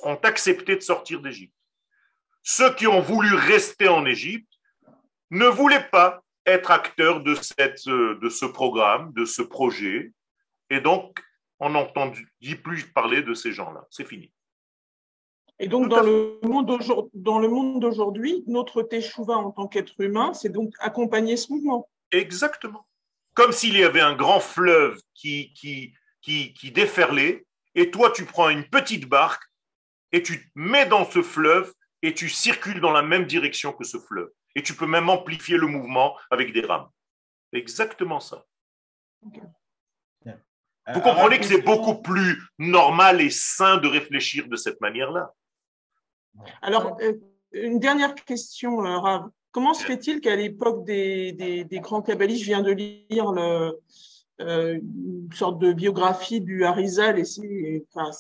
ont accepté de sortir d'Égypte. Ceux qui ont voulu rester en Égypte ne voulaient pas être acteur de, cette, de ce programme, de ce projet. Et donc, on n'entend plus parler de ces gens-là. C'est fini. Et donc, dans le, monde d'aujourd'hui, notre teshuva en tant qu'être humain, c'est donc accompagner ce mouvement. Exactement. Comme s'il y avait un grand fleuve qui, qui, qui, qui déferlait, et toi, tu prends une petite barque et tu te mets dans ce fleuve et tu circules dans la même direction que ce fleuve. Et tu peux même amplifier le mouvement avec des rames. Exactement ça. Vous comprenez que c'est beaucoup plus normal et sain de réfléchir de cette manière-là. Alors, euh, une dernière question, euh, Rav. Comment se fait-il qu'à l'époque des, des, grands kabbalistes, je viens de lire le, euh, une sorte de biographie du Harizal et c'est enfin,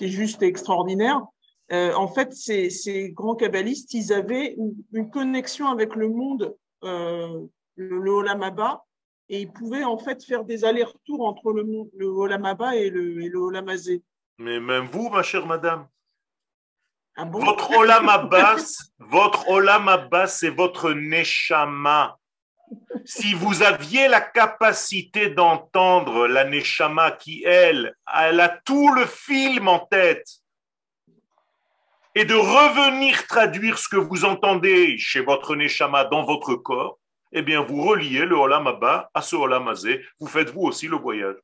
juste extraordinaire. Euh, en fait, ces, ces, grands kabbalistes, ils avaient une, connexion avec le monde, euh, le, le Olamaba, et ils pouvaient en fait faire des allers-retours entre le, le Olamaba et le, et le. Mais même vous, ma chère madame, ah bon? Votre Olamaba, votre Olamaba, c'est votre Neshama. Si vous aviez la capacité d'entendre la Neshama qui, elle, elle a tout le film en tête, et de revenir traduire ce que vous entendez chez votre Neshama dans votre corps, eh bien, vous reliez le Olam Abba à ce Olam Azé. Vous faites vous aussi le voyage.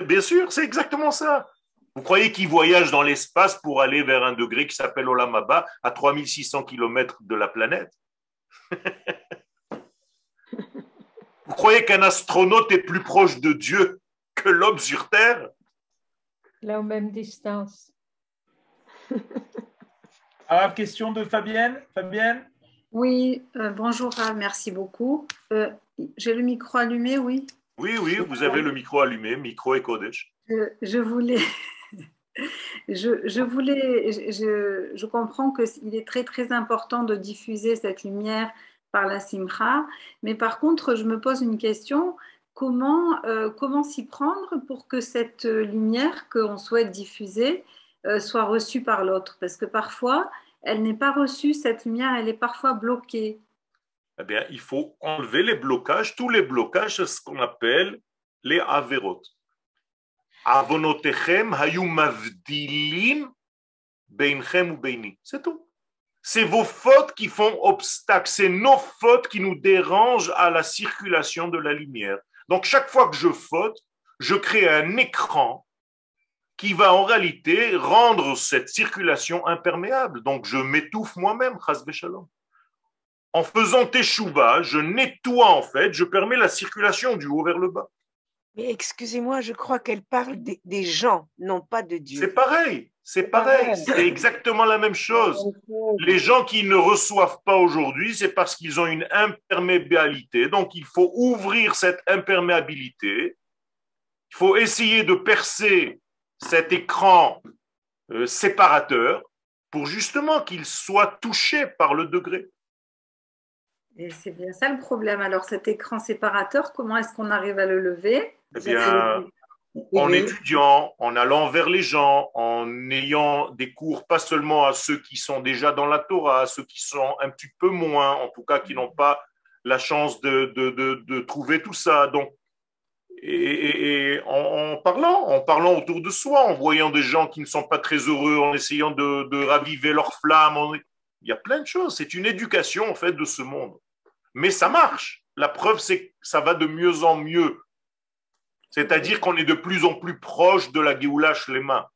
Bien sûr, c'est exactement ça. Vous croyez qu'il voyage dans l'espace pour aller vers un degré qui s'appelle Olam Abba à 3600 km de la planète? Vous croyez qu'un astronaute est plus proche de Dieu que l'homme sur Terre? La même distance. Alors, question de Fabienne. Fabienne Oui, euh, bonjour, merci beaucoup. Euh, j'ai le micro allumé, oui? Oui, oui, vous avez le micro allumé, micro et Kodesh. je voulais. Je, voulais, je, je comprends qu'il est très très important de diffuser cette lumière par la simcha, mais par contre, je me pose une question comment, euh, comment s'y prendre pour que cette lumière qu'on souhaite diffuser euh, soit reçue par l'autre. Parce que parfois, elle n'est pas reçue, cette lumière, elle est parfois bloquée. Eh bien, il faut enlever les blocages. Tous les blocages, ce qu'on appelle les averot. Avonotechem hayu mavdilim beinchem ou beini. C'est tout. C'est vos fautes qui font obstacle. C'est nos fautes qui nous dérangent à la circulation de la lumière. Donc, chaque fois que je faute, je crée un écran qui va en réalité rendre cette circulation imperméable. Donc je m'étouffe moi-même, shalom. En faisant teshuva, je nettoie en fait, je permets la circulation du haut vers le bas. Mais excusez-moi, je crois qu'elle parle des, gens, non pas de Dieu. C'est pareil, c'est pareil, c'est exactement la même chose. Les gens qui ne reçoivent pas aujourd'hui, c'est parce qu'ils ont une imperméabilité. Donc il faut ouvrir cette imperméabilité. Il faut essayer de percer cet écran euh, séparateur pour justement qu'il soit touché par le degré. Et c'est bien ça le problème. Alors cet écran séparateur, comment est-ce qu'on arrive à le lever? Eh bien, en étudiant, en allant vers les gens, en ayant des cours pas seulement à ceux qui sont déjà dans la Torah, à ceux qui sont un petit peu moins, en tout cas qui n'ont pas la chance de, de, de, trouver tout ça. Donc, et, en, parlant, en parlant autour de soi, en voyant des gens qui ne sont pas très heureux, en essayant de, raviver leur flamme, il y a plein de choses. C'est une éducation en fait de ce monde. Mais ça marche. La preuve, c'est que ça va de mieux en mieux. C'est-à-dire qu'on est de plus en plus proche de la Géoula Shlema.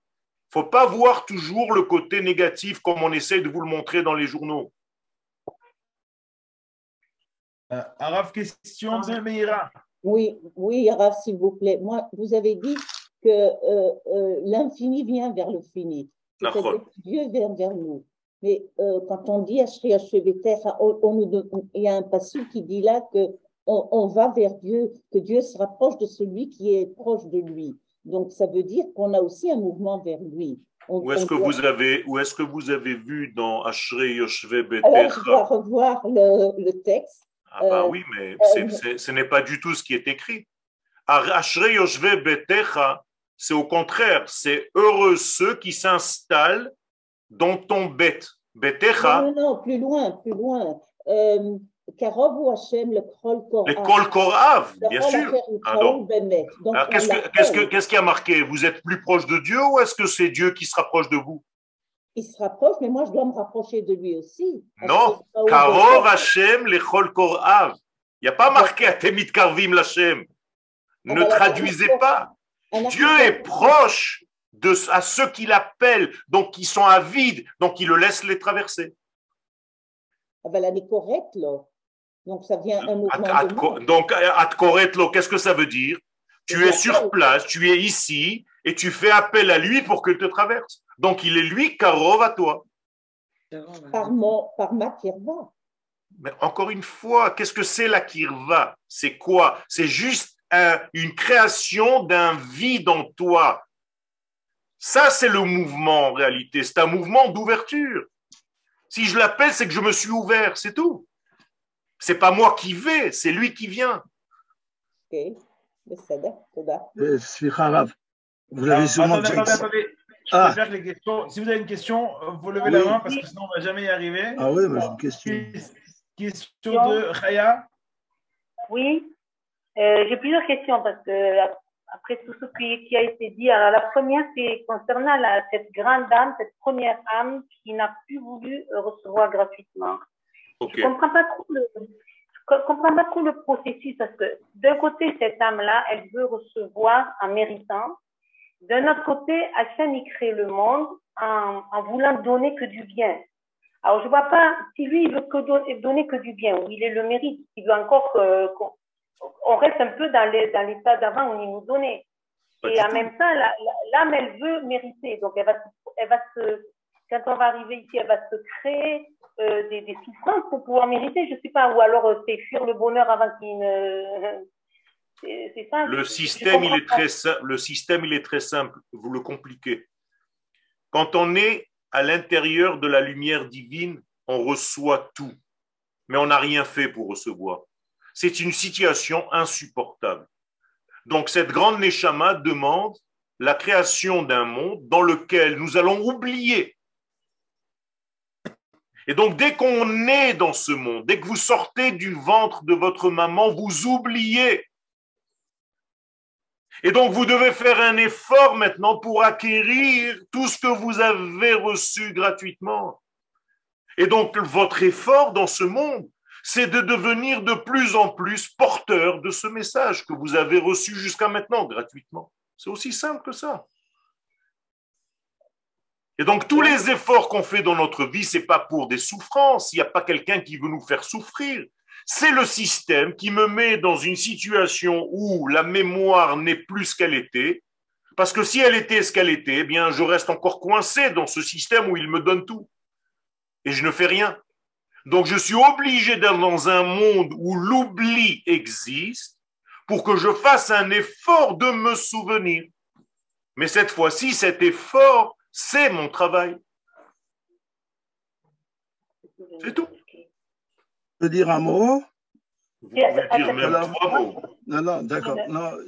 Il ne faut pas voir toujours le côté négatif comme on essaie de vous le montrer dans les journaux. Euh, question de Meira. Oui, oui, s'il vous plaît. Moi, vous avez dit que euh, euh, l'infini vient vers le fini. Dieu vient vers nous. Mais quand on dit Ashri on, on, il y a un passage qui dit là que on, va vers Dieu, que Dieu se rapproche de celui qui est proche de lui. Donc, ça veut dire qu'on a aussi un mouvement vers lui. où est-ce que, vous avez, où est que vous avez vu dans Ashrei Yoshve Alors, je dois revoir le texte. Ah bah euh, oui, mais euh, ce n'est pas du tout ce qui est écrit. c'est au contraire, c'est heureux ceux qui s'installent dans ton bête. Betecha. Non, non, plus loin, plus loin. Euh, ou Hashem, le Krol Korav. Le Krol Korav, bien sûr. Alors, qu'est-ce qui a marqué? Vous êtes plus proche de Dieu ou est-ce que c'est Dieu qui se rapproche de vous? Il se rapproche, mais moi je dois me rapprocher de lui aussi. Non, Karov Hashem lechol korav. Il n'y a pas marqué Atemit Karvim Lachem. Ah ne traduisez pas. Dieu est proche de, à ceux qui l'appellent, donc qui sont avides, donc il le laisse les traverser. Ah ben. Donc ça vient un mouvement. donc, qu'est-ce que ça veut dire? Tu es sur place, tu es ici, et tu fais appel à lui pour qu'il te traverse. Donc il est lui, Karov à toi. Par, mon, par ma kirva. Mais encore une fois, qu'est-ce que c'est la kirva? C'est quoi? C'est juste une création d'un vide en toi. Ça, c'est le mouvement en réalité. C'est un mouvement d'ouverture. Si je l'appelle, c'est que je me suis ouvert, c'est tout. C'est pas moi qui vais, c'est lui qui vient. Ok, c'est vous avez sûrement. Attendez, Ah. Les questions. Si vous avez une question, vous levez la main parce que sinon on ne va jamais y arriver. Ah oui, mais j'ai une question. Question de Raya. Oui, euh, j'ai plusieurs questions parce que après tout ce qui, a été dit, alors la première c'est concernant la, cette grande âme, cette première âme qui n'a plus voulu recevoir gratuitement. Je comprends pas trop le, je comprends pas trop le processus parce que d'un côté cette âme là, elle veut recevoir en méritant, d'un autre côté, Hachem y crée le monde en, en, voulant donner que du bien. Alors, je vois pas, si lui, il veut que donner que du bien, où il est le mérite, il veut encore qu'on reste un peu dans l'état d'avant où il nous donnait. Et en même temps, l'âme, elle veut mériter. Donc, elle va, elle va se, quand on va arriver ici, elle va se créer euh, des, des, souffrances pour pouvoir mériter, je sais pas, ou alors euh, c'est fuir le bonheur avant qu'il ne, le système, il est très, le système, il est très simple. Vous le compliquez. Quand on est à l'intérieur de la lumière divine, on reçoit tout. Mais on n'a rien fait pour recevoir. C'est une situation insupportable. Donc, cette grande Neshama demande la création d'un monde dans lequel nous allons oublier. Et donc, dès qu'on est dans ce monde, dès que vous sortez du ventre de votre maman, vous oubliez et donc, vous devez faire un effort maintenant pour acquérir tout ce que vous avez reçu gratuitement. Et donc, votre effort dans ce monde, c'est de devenir de plus en plus porteur de ce message que vous avez reçu jusqu'à maintenant gratuitement. C'est aussi simple que ça. Et donc, tous les efforts qu'on fait dans notre vie, c'est pas pour des souffrances. Il n'y a pas quelqu'un qui veut nous faire souffrir. C'est le système qui me met dans une situation où la mémoire n'est plus ce qu'elle était, parce que si elle était ce qu'elle était, eh bien, je reste encore coincé dans ce système où il me donne tout. Et je ne fais rien. Donc, je suis obligé d'être dans un monde où l'oubli existe pour que je fasse un effort de me souvenir. Mais cette fois-ci, cet effort, c'est mon travail. C'est tout peux dire un mot Vous pouvez dire même non, d'accord.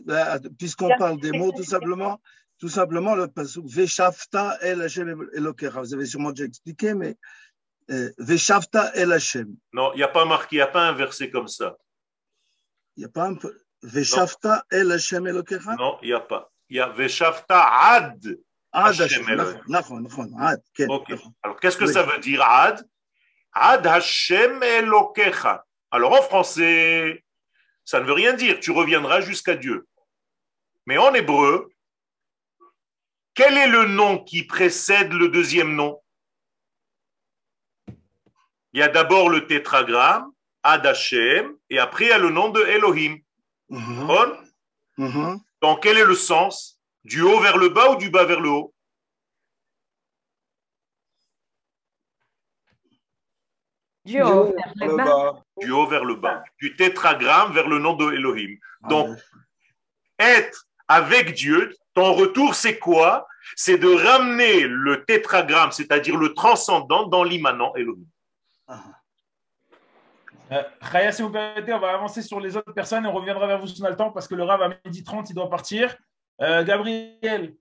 Ben, ah, puisqu'on parle des mots, tout simplement, tout simplement le pasuk Veshafta el Hashem elokera. Vous avez sûrement déjà expliqué, mais euh, Veshafta el Hashem. Non, il n'y a pas marqué, il n'y a pas un verset comme ça. Il n'y a pas un Veshafta el Hashem elokera Non, il n'y a pas. Il y a Veshafta ad. Ad Hashem. Ad. Alors, qu'est-ce que ça veut dire ad? Ad Hashem Elokecha. Alors, en français, ça ne veut rien dire. Tu reviendras jusqu'à Dieu. Mais en hébreu, quel est le nom qui précède le deuxième nom? Il y a d'abord le tétragramme, Ad Hashem, et après il y a le nom de Elohim. Bon mhm. Donc, quel est le sens? Du haut vers le bas ou du bas vers le haut? Du haut vers le bas. Du haut vers le bas. Du tétragramme vers le nom de Elohim. Donc, être avec Dieu, ton retour, c'est quoi? C'est de ramener le tétragramme, c'est-à-dire le transcendant, dans l'immanent Elohim. Euh, Chaya, si vous permettez, on va avancer sur les autres personnes et on reviendra vers vous si on a le temps parce que le Rav à midi 30, il doit partir. Euh, Gabriel,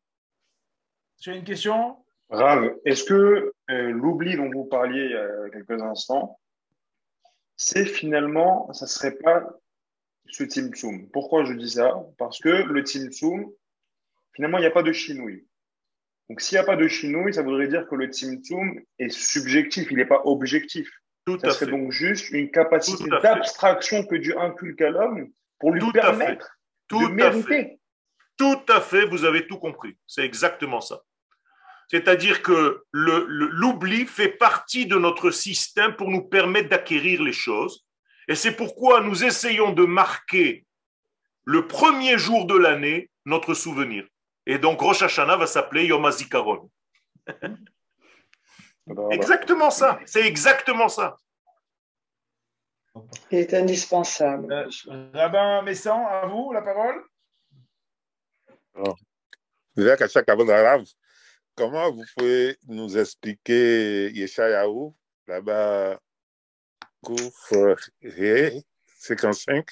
tu as une question? Rav, est-ce que euh, l'oubli dont vous parliez il y a quelques instants, c'est finalement, ça serait pas ce Timtsum Pourquoi je dis ça? Parce que le Timtsum, finalement, il n'y a pas de chinouille. Donc, s'il n'y a pas de chinouille, ça voudrait dire que le Timtsum est subjectif, il n'est pas objectif. Tout ça serait fait. donc juste une capacité d'abstraction que Dieu inculque à l'homme pour lui Tout à fait. permettre Tout de à mériter. fait. Tout à fait, vous avez tout compris. C'est exactement ça. C'est-à-dire que le- le- l'oubli fait partie de notre système pour nous permettre d'acquérir les choses. Et c'est pourquoi nous essayons de marquer le premier jour de l'année notre souvenir. Et donc Rosh Hashanah va s'appeler Yom HaZikaron. Exactement ça. C'est exactement ça. Il est indispensable. Euh, Rabbin Messan, à vous la parole. Comment vous pouvez nous expliquer Yeshayahu, là-bas, Kouf Ré, 55,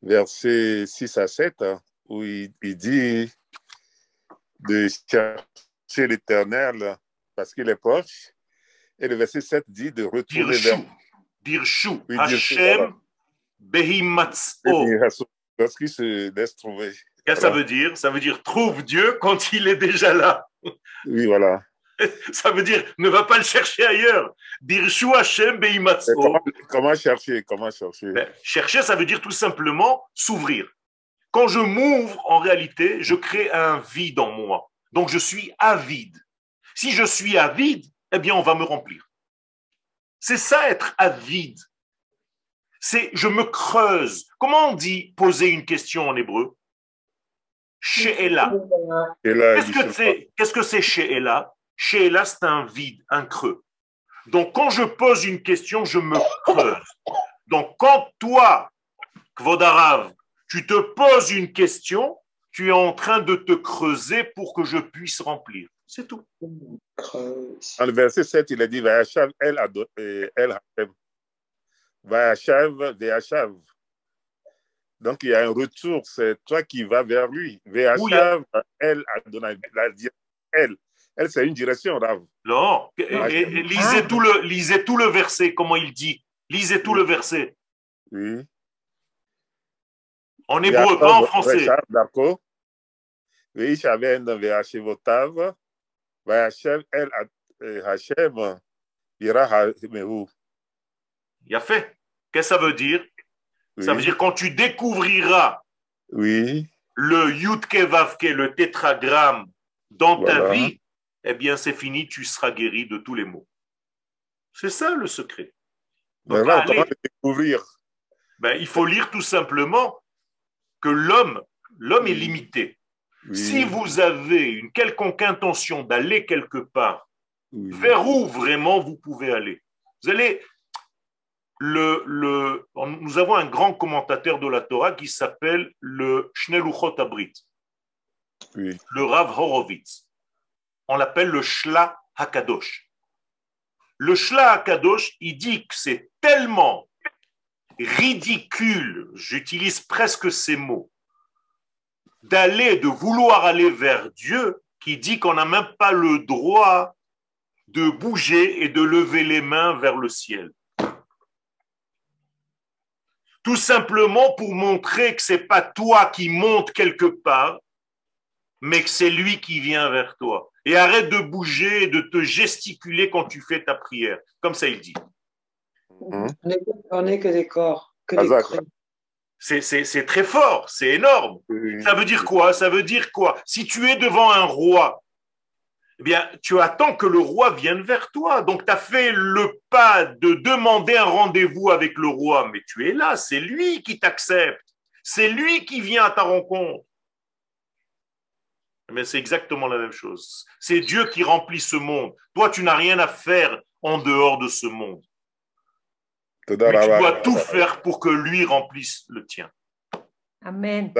versets 6 à 7, hein, où il, il dit de chercher l'éternel parce qu'il est proche. Et le verset 7 dit de retourner vers Dirshu. Oui, Hashem. Behimatzo. Lorsqu'il se laisse trouver. Qu'est-ce que ça veut dire? Ça veut dire trouve Dieu quand il est déjà là. Oui, voilà. Ça veut dire ne va pas le chercher ailleurs. Hashem comment chercher Comment chercher? Ben, chercher, ça veut dire tout simplement s'ouvrir. Quand je m'ouvre, en réalité, je crée un vide en moi. Donc je suis avide. Si je suis avide, eh bien on va me remplir. C'est ça être avide. C'est je me creuse. Comment on dit poser une question en hébreu? She'ela. Qu'est-ce que c'est Qu'est-ce que c'est She'ela? She'ela, c'est un vide, un creux. Donc quand je pose une question, je me creuse. Donc quand toi, Kvodarav, tu te poses une question, tu es en train de te creuser pour que je puisse remplir. C'est tout. Dans le verset 7, il a dit Vayachav El Hashem. Vayachav Vayachav. Donc il y a un retour, c'est toi qui vas vers lui. Vayachav El Adonai. La di- El. El, c'est une direction, Rav. Non. Et- et- et lisez, tout le, lisez tout le verset, comment il dit. Lisez tout le verset. Oui. En hébreu, pas en français. D'accord. Vayachav Vayachevotav. Vayachav El Ad- euh, Hashem. Ira Mehu. Il a fait. Qu'est-ce que ça veut dire? Ça veut dire quand tu découvriras Oui. le Yudke Vavke, le tétragramme dans ta vie, eh bien c'est fini, tu seras guéri de tous les maux. C'est ça le secret. Donc, là, allez, découvrir ben, il faut lire tout simplement que l'homme, l'homme est limité. Si vous avez une quelconque intention d'aller quelque part, vers où vraiment vous pouvez aller? Vous allez. Le, le, nous avons un grand commentateur de la Torah qui s'appelle le Shneluchot Abrit, le Rav Horowitz. On l'appelle le Shla Hakadosh. Le Shla Hakadosh, il dit que c'est tellement ridicule, j'utilise presque ces mots, d'aller, de vouloir aller vers Dieu, qui dit qu'on n'a même pas le droit de bouger et de lever les mains vers le ciel. Tout simplement pour montrer que c'est pas toi qui montes quelque part, mais que c'est lui qui vient vers toi. Et arrête de bouger et de te gesticuler quand tu fais ta prière. Comme ça, il dit. On n'est que des corps. Que des Hazak. creux. C'est- C'est c'est très fort, c'est énorme. Ça veut dire quoi? Ça veut dire quoi? Si tu es devant un roi, eh bien, tu attends que le roi vienne vers toi. Donc, tu as fait le pas de demander un rendez-vous avec le roi, mais tu es là, c'est lui qui t'accepte, c'est lui qui vient à ta rencontre. Eh mais c'est exactement la même chose. C'est Dieu qui remplit ce monde. Toi, tu n'as rien à faire en dehors de ce monde. Tu dois tout faire pour que lui remplisse le tien. Amen.